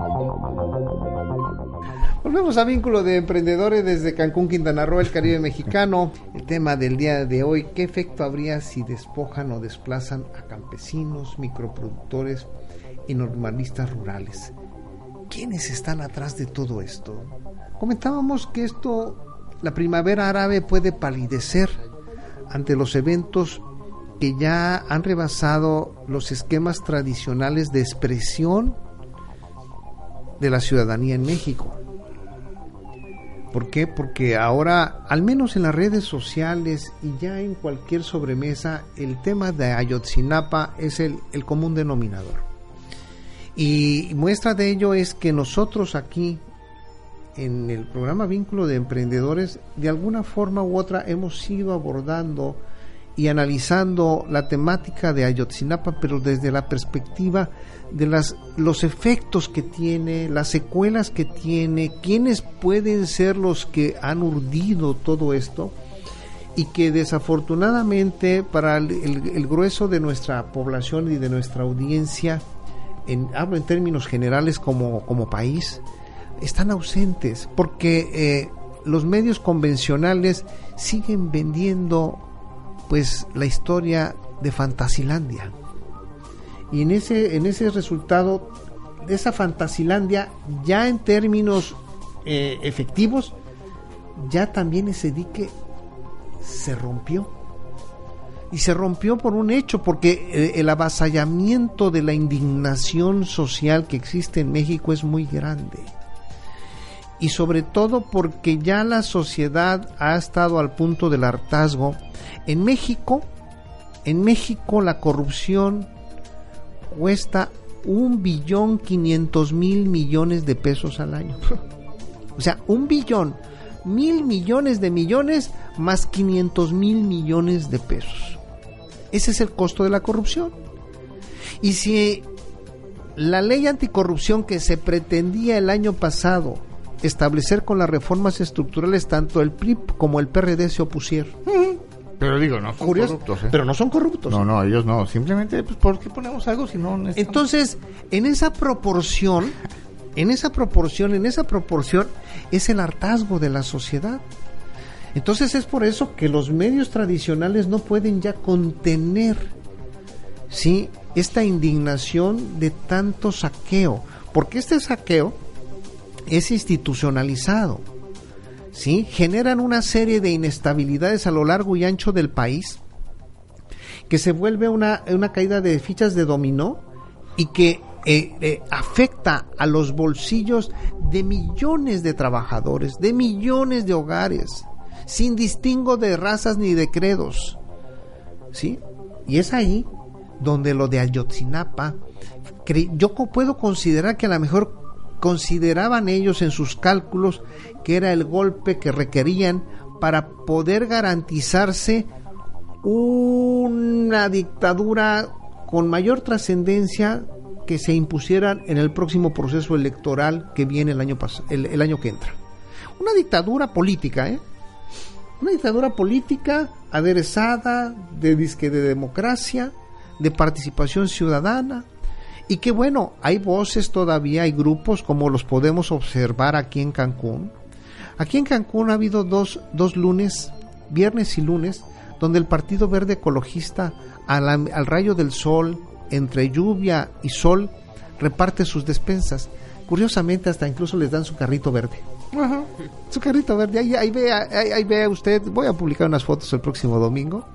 Volvemos a vínculo de emprendedores desde Cancún, Quintana Roo, el Caribe mexicano. El tema del día de hoy, ¿qué efecto habría si despojan o desplazan a campesinos, microproductores y normalistas rurales? ¿Quiénes están atrás de todo esto? Comentábamos que esto, la primavera árabe puede palidecer ante los eventos que ya han rebasado los esquemas tradicionales de expresión de la ciudadanía en México. ¿Por qué? Porque ahora, al menos en las redes sociales y ya en cualquier sobremesa, el tema de Ayotzinapa es el, el común denominador. Y muestra de ello es que nosotros aquí, en el programa Vínculo de Emprendedores, de alguna forma u otra hemos ido abordando y analizando la temática de Ayotzinapa, pero desde la perspectiva de las, los efectos que tiene, las secuelas que tiene, quiénes pueden ser los que han urdido todo esto y que desafortunadamente para el, grueso de nuestra población y de nuestra audiencia, en, hablo en términos generales como, como país, están ausentes porque eh, los medios convencionales siguen vendiendo pues la historia de Fantasilandia y en ese, en ese resultado de esa Fantasilandia, ya en términos eh, efectivos, ya también ese dique se rompió. Y se rompió por un hecho, porque eh, el avasallamiento de la indignación social que existe en México es muy grande. Y sobre todo porque ya la sociedad ha estado al punto del hartazgo. En México, en México la corrupción cuesta un billón quinientos mil millones de pesos al año. o sea, un billón, mil millones de millones más quinientos mil millones de pesos. Ese es el costo de la corrupción. Y si la ley anticorrupción que se pretendía el año pasado establecer con las reformas estructurales, tanto el PRI como el PRD se opusieron. Pero digo, no son Curioso, corruptos. ¿eh? Pero no son corruptos. No, no, ellos no. Simplemente, pues, ¿por qué ponemos algo si no necesitamos? Entonces, en esa proporción, en esa proporción, en esa proporción, es el hartazgo de la sociedad. Entonces es por eso que los medios tradicionales no pueden ya contener, ¿sí? Esta indignación de tanto saqueo. Porque este saqueo es institucionalizado. ¿sí? generan una serie de inestabilidades a lo largo y ancho del país que se vuelve una, una caída de fichas de dominó y que eh, eh, afecta a los bolsillos de millones de trabajadores, de millones de hogares, sin distingo de razas ni de credos. ¿Sí? Y es ahí donde lo de Ayotzinapa, yo puedo considerar que a lo mejor consideraban ellos en sus cálculos que era el golpe que requerían para poder garantizarse una dictadura con mayor trascendencia que se impusieran en el próximo proceso electoral que viene el año el, el año que entra. Una dictadura política, ¿eh? Una dictadura política aderezada de disque de democracia, de participación ciudadana, y que bueno, hay voces todavía, hay grupos como los podemos observar aquí en Cancún. Aquí en Cancún ha habido dos, dos lunes, viernes y lunes, donde el Partido Verde Ecologista, al, al rayo del sol, entre lluvia y sol, reparte sus despensas. Curiosamente, hasta incluso les dan su carrito verde. Su carrito verde. Ahí, ahí vea, ahí, ahí vea usted. Voy a publicar unas fotos el próximo domingo,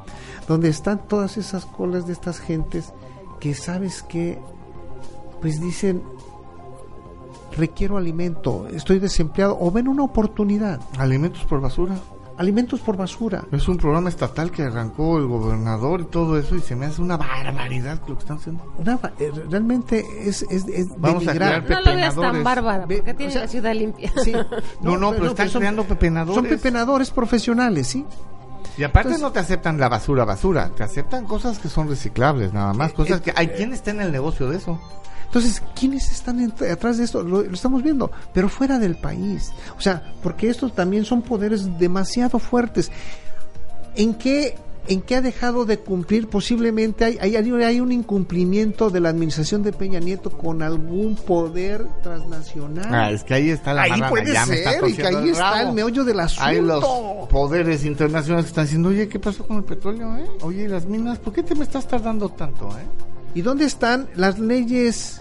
donde están todas esas colas de estas gentes que, ¿sabes que Pues dicen, requiero alimento, estoy desempleado, o ven una oportunidad. Alimentos por basura. Alimentos por basura. Es un programa estatal que arrancó el gobernador y todo eso y se me hace una barbaridad lo que están haciendo. Una eh, realmente es, es, es Vamos a denigrar. crear No lo veas tan bárbara, porque tiene o sea, la ciudad limpia. Sí. No, no, pero están son- creando pepenadores. Son pepenadores profesionales, ¿sí? Y aparte Entonces- no te aceptan la basura, basura. Te aceptan cosas que son reciclables, nada más. Cosas que hay quien está en el negocio de eso. Entonces, ¿quiénes están en- atrás de esto? Lo, lo estamos viendo, pero fuera del país. O sea, porque estos también son poderes demasiado fuertes. ¿En qué ¿En qué ha dejado de cumplir? Posiblemente hay, hay, hay un incumplimiento de la administración de Peña Nieto con algún poder transnacional. Ah, es que ahí está la Ahí puede ya está ser, y que ahí está el meollo del asunto. Hay los poderes internacionales que están diciendo, oye, ¿qué pasó con el petróleo, eh? Oye, ¿y las minas? ¿Por qué te me estás tardando tanto, eh? ¿Y dónde están las leyes,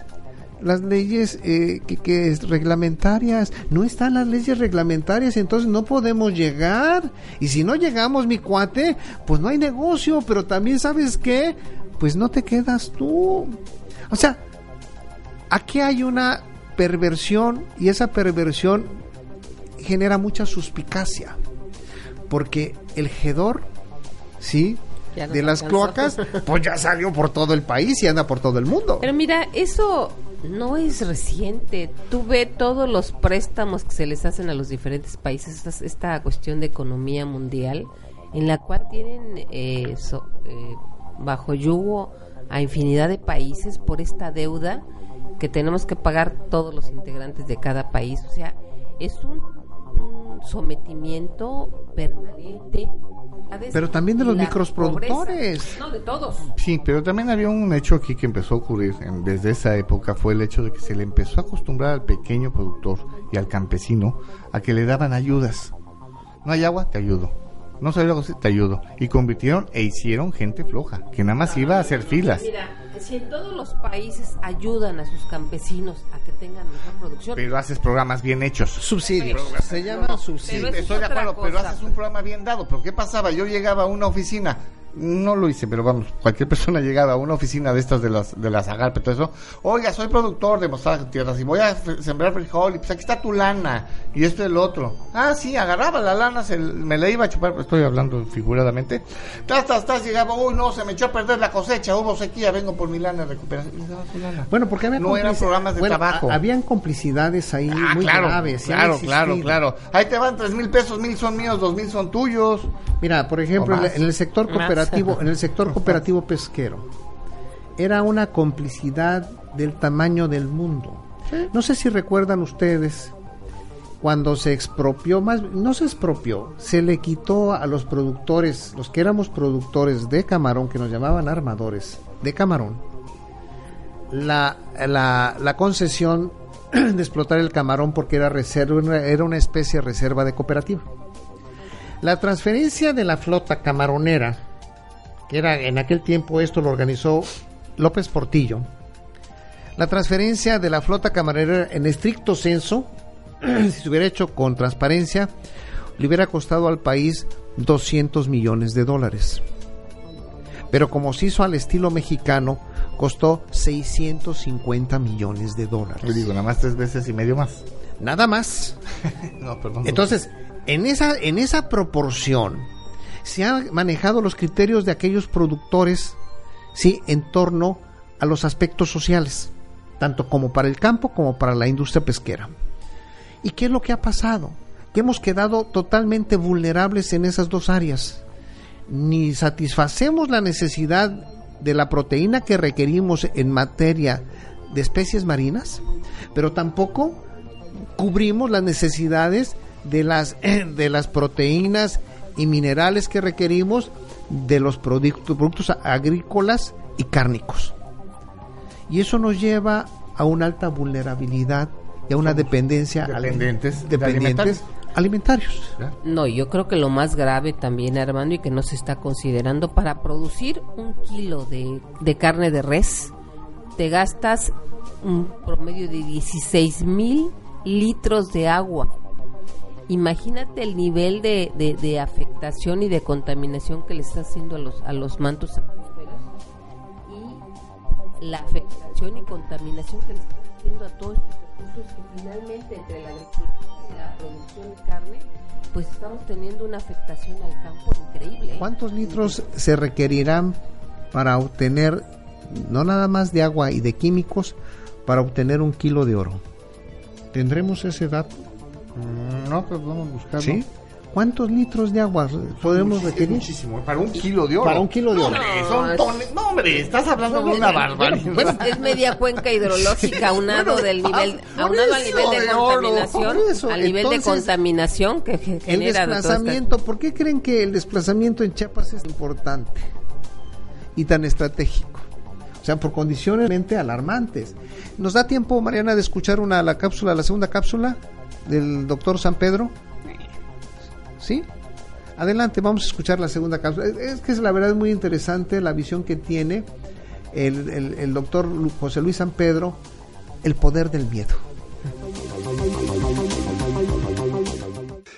las leyes eh, que, es reglamentarias? No están las leyes reglamentarias, entonces no podemos llegar. Y si no llegamos, mi cuate, pues no hay negocio. Pero también sabes qué, pues no te quedas tú. O sea, aquí hay una perversión y esa perversión genera mucha suspicacia. Porque el hedor, ¿sí? Ya de las alcanzó. cloacas, pues ya salió por todo el país y anda por todo el mundo. Pero mira, eso no es reciente. Tú ve todos los préstamos que se les hacen a los diferentes países, esta, esta cuestión de economía mundial, en la cual tienen eh, so- eh, bajo yugo a infinidad de países por esta deuda que tenemos que pagar todos los integrantes de cada país. O sea, es un, un sometimiento permanente. Pero también de los microproductores. pobreza. No, de todos. Sí, pero también había un hecho aquí que empezó a ocurrir en- desde esa época, fue el hecho de que se le empezó a acostumbrar al pequeño productor y al campesino a que le daban ayudas. No hay agua, te ayudo. No sale algo así, te ayudo. Y convirtieron e hicieron gente floja, que nada más iba a hacer filas. Mira, si en todos los países ayudan a sus campesinos a que tengan mejor producción, Pero haces programas bien hechos. Subsidios. Se llama Pero subsidio. eso es Estoy de acuerdo, pero cosa. haces un programa bien dado. ¿Pero qué pasaba? Yo llegaba a una oficina, no lo hice, pero vamos, cualquier persona llegaba a una oficina de estas de las de las Agarpe, todo eso. Oiga, soy productor de Mostrar Tierras y voy a sembrar frijol y pues aquí está tu lana y esto y el otro. Ah, sí, agarraba la lana, se, me la iba a chupar, estoy hablando figuradamente. Tas, tas, tas, llegaba, uy, no, se me echó a perder la cosecha, hubo sequía, vengo por mi lana, su lana. Bueno, porque había no eran programas de bueno, a- habían complicidades ahí Ah, muy claro, graves. claro, claro, claro. Ahí te van tres mil pesos, mil son míos, dos mil son tuyos. Mira, por ejemplo, en el sector Más. Cooperativo, en el sector cooperativo pesquero, era una complicidad del tamaño del mundo. No sé si recuerdan ustedes cuando se expropió, más no se expropió, se le quitó a los productores, los que éramos productores de camarón, que nos llamaban armadores de camarón, la, la, la concesión de explotar el camarón porque era reserva, era una especie de reserva de cooperativa. La transferencia de la flota camaronera, que era en aquel tiempo esto lo organizó López Portillo, la transferencia de la flota camarera en estricto censo, si se hubiera hecho con transparencia, le hubiera costado al país 200 millones de dólares. Pero como se hizo al estilo mexicano, costó 650 millones de dólares. Le digo, nada más tres veces y medio más. Nada más. No, perdón. Entonces, en esa, en esa proporción, se han manejado los criterios de aquellos productores, sí, en torno a los aspectos sociales, tanto como para el campo como para la industria pesquera. ¿Y qué es lo que ha pasado? Que hemos quedado totalmente vulnerables en esas dos áreas. Ni satisfacemos la necesidad de la proteína que requerimos en materia de especies marinas, pero tampoco cubrimos las necesidades de las, de las proteínas y minerales que requerimos de los productos, productos agrícolas y cárnicos. Y eso nos lleva a una alta vulnerabilidad y a una dependencia al- dependientes de dependientes alimentarios. No, yo creo que lo más grave también, Armando, y que no se está considerando, para producir un kilo de, de carne de res, te gastas un promedio de 16 mil litros de agua. Imagínate el nivel de, de- afectación y de contaminación que le está haciendo a los, a los mantos y la afectación y contaminación que le está haciendo a todos estos recursos que finalmente entre la agricultura y la producción de carne, pues estamos teniendo una afectación al campo increíble. ¿eh? ¿Cuántos litros se requerirán para obtener, no nada más de agua y de químicos, para obtener un kilo de oro? ¿Tendremos ese dato? Mm, No, pues vamos a buscarlo. ¿Sí? ¿Cuántos litros de agua podemos requerir? Muchísimo, para un kilo de oro. Para un kilo de oro. Hombre, son tones- No, hombre, estás hablando de una barbaridad. Es, es media cuenca hidrológica aunado Bueno, del nivel, por aunado al eso, nivel de contaminación, eso. al nivel de contaminación que ge- El genera estas- desplazamiento, ¿por qué creen que el desplazamiento en Chiapas es importante y tan estratégico? O sea, por condiciones realmente alarmantes. ¿Nos da tiempo, Mariana, de escuchar una la cápsula, la segunda cápsula del doctor San Pedro? ¿Sí? Adelante, vamos a escuchar la segunda cápsula. Es, que es la verdad es muy interesante la visión que tiene el, el, el doctor José Luis San Pedro, el poder del miedo.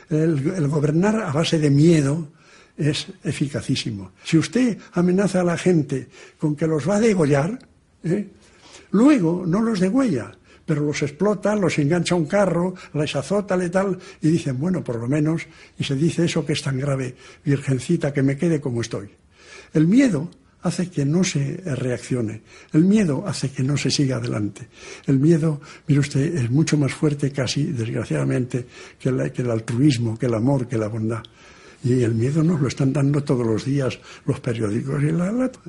El, el gobernar a base de miedo es eficacísimo. Si usted amenaza a la gente con que los va a degollar, ¿eh? luego no los degüella, pero los explota, los engancha a un carro, les azota, le tal, y dicen, bueno, por lo menos, y se dice eso que es tan grave, virgencita, que me quede como estoy. El miedo hace que no se reaccione. El miedo hace que no se siga adelante. El miedo, mire usted, es mucho más fuerte casi, desgraciadamente, que, la- que el altruismo, que el amor, que la bondad. Y el miedo nos lo están dando todos los días los periódicos.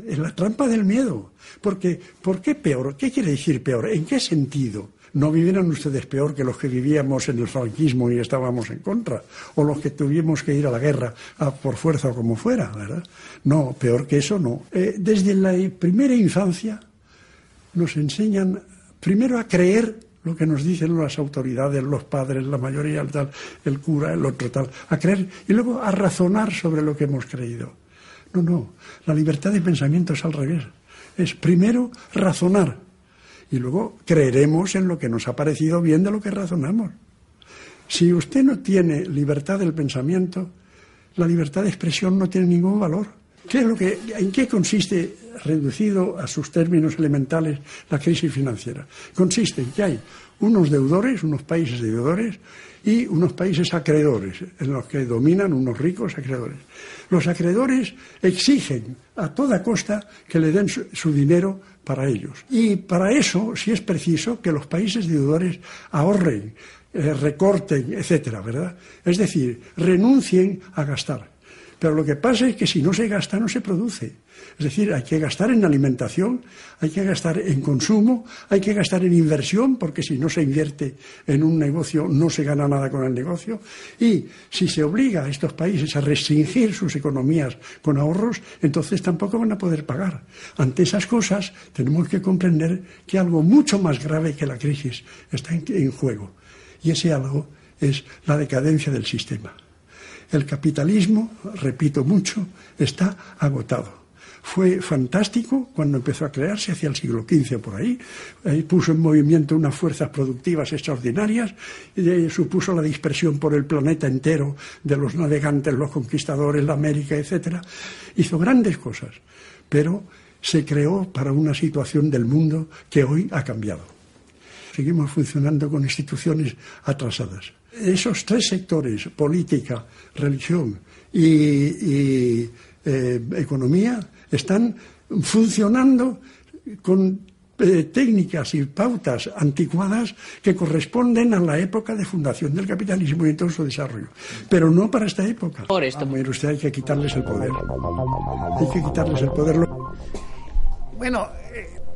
Es la trampa del miedo. Porque, ¿Por qué peor? ¿Qué quiere decir peor? ¿En qué sentido? ¿No vivieran ustedes peor que los que vivíamos en el franquismo y estábamos en contra? ¿O los que tuvimos que ir a la guerra por fuerza o como fuera? ¿verdad? No, peor que eso no. Eh, desde la primera infancia nos enseñan primero a creer lo que nos dicen las autoridades, los padres, la mayoría, el, tal, el cura, el otro tal, a creer y luego a razonar sobre lo que hemos creído. No, no, la libertad de pensamiento es al revés. Es primero razonar y luego creeremos en lo que nos ha parecido bien de lo que razonamos. Si usted no tiene libertad del pensamiento, la libertad de expresión no tiene ningún valor. ¿Qué es lo que, ¿En qué consiste, reducido a sus términos elementales, la crisis financiera? Consiste en que hay unos deudores, unos países deudores y unos países acreedores, en los que dominan unos ricos acreedores. Los acreedores exigen a toda costa que le den su, dinero para ellos. Y para eso, si es preciso, que los países deudores ahorren, eh, recorten, etcétera, ¿verdad? Es decir, renuncien a gastar. Pero lo que pasa es que si no se gasta, no se produce. Es decir, hay que gastar en alimentación, hay que gastar en consumo, hay que gastar en inversión, porque si no se invierte en un negocio, no se gana nada con el negocio. Y si se obliga a estos países a restringir sus economías con ahorros, entonces tampoco van a poder pagar. Ante esas cosas, tenemos que comprender que algo mucho más grave que la crisis está en, juego. Y ese algo es la decadencia del sistema. El capitalismo, repito mucho, está agotado. Fue fantástico cuando empezó a crearse hacia el siglo XV por ahí. Puso en movimiento unas fuerzas productivas extraordinarias y supuso la dispersión por el planeta entero de los navegantes, los conquistadores, la América, etcétera. Hizo grandes cosas, pero se creó para una situación del mundo que hoy ha cambiado. Seguimos funcionando con instituciones atrasadas esos tres sectores, política, religión y, y eh, economía, están funcionando con eh, técnicas y pautas anticuadas que corresponden a la época de fundación del capitalismo y todo su desarrollo, pero no para esta época. Por esto. Ver, usted hay que quitarles el poder. Hay que quitarles el poder. Bueno,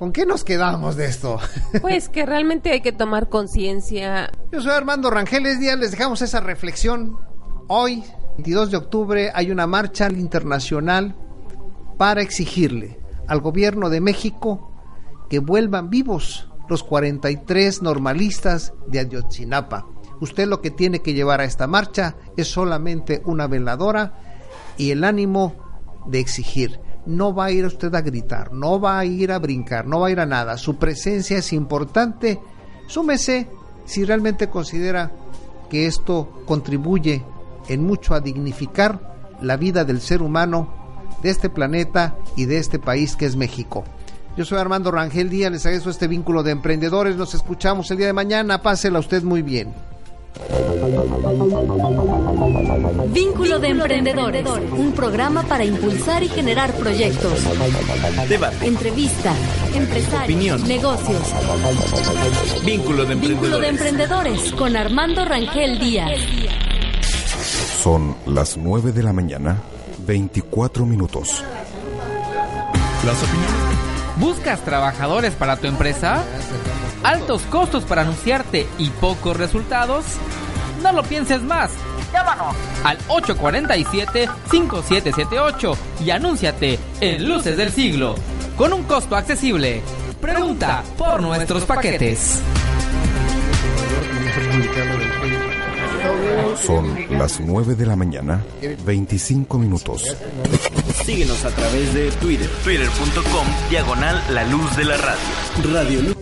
¿con qué nos quedamos de esto? Pues que realmente hay que tomar conciencia. Yo soy Armando Rangeles Díaz, les dejamos esa reflexión. Hoy, 22 de octubre, hay una marcha internacional para exigirle al gobierno de México que vuelvan vivos los 43 normalistas de Ayotzinapa. Usted lo que tiene que llevar a esta marcha es solamente una veladora y el ánimo de exigir. No va a ir usted a gritar, no va a ir a brincar, no va a ir a nada. Su presencia es importante. Súmese si realmente considera que esto contribuye en mucho a dignificar la vida del ser humano de este planeta y de este país que es México. Yo soy Armando Rangel Díaz, les agradezco este vínculo de emprendedores. Nos escuchamos el día de mañana. Pásela usted muy bien. Vínculo de Emprendedores, un programa para impulsar y generar proyectos. Debate. Entrevista, empresarios, Opinión. negocios. Vínculo de Vínculo de emprendedores. Emprendedores con Armando Rangel Díaz. Son las 9 de la mañana, 24 minutos. Las opiniones. ¿Buscas trabajadores para tu empresa? ¿Altos costos para anunciarte y pocos resultados? No lo pienses más. Llámanos al 847-5778 y anúnciate en Luces del Siglo con un costo accesible. Pregunta por nuestros paquetes. Son las 9 de la mañana, 25 minutos. Síguenos a través de Twitter, twitter.com, diagonal la luz de la radio. Radio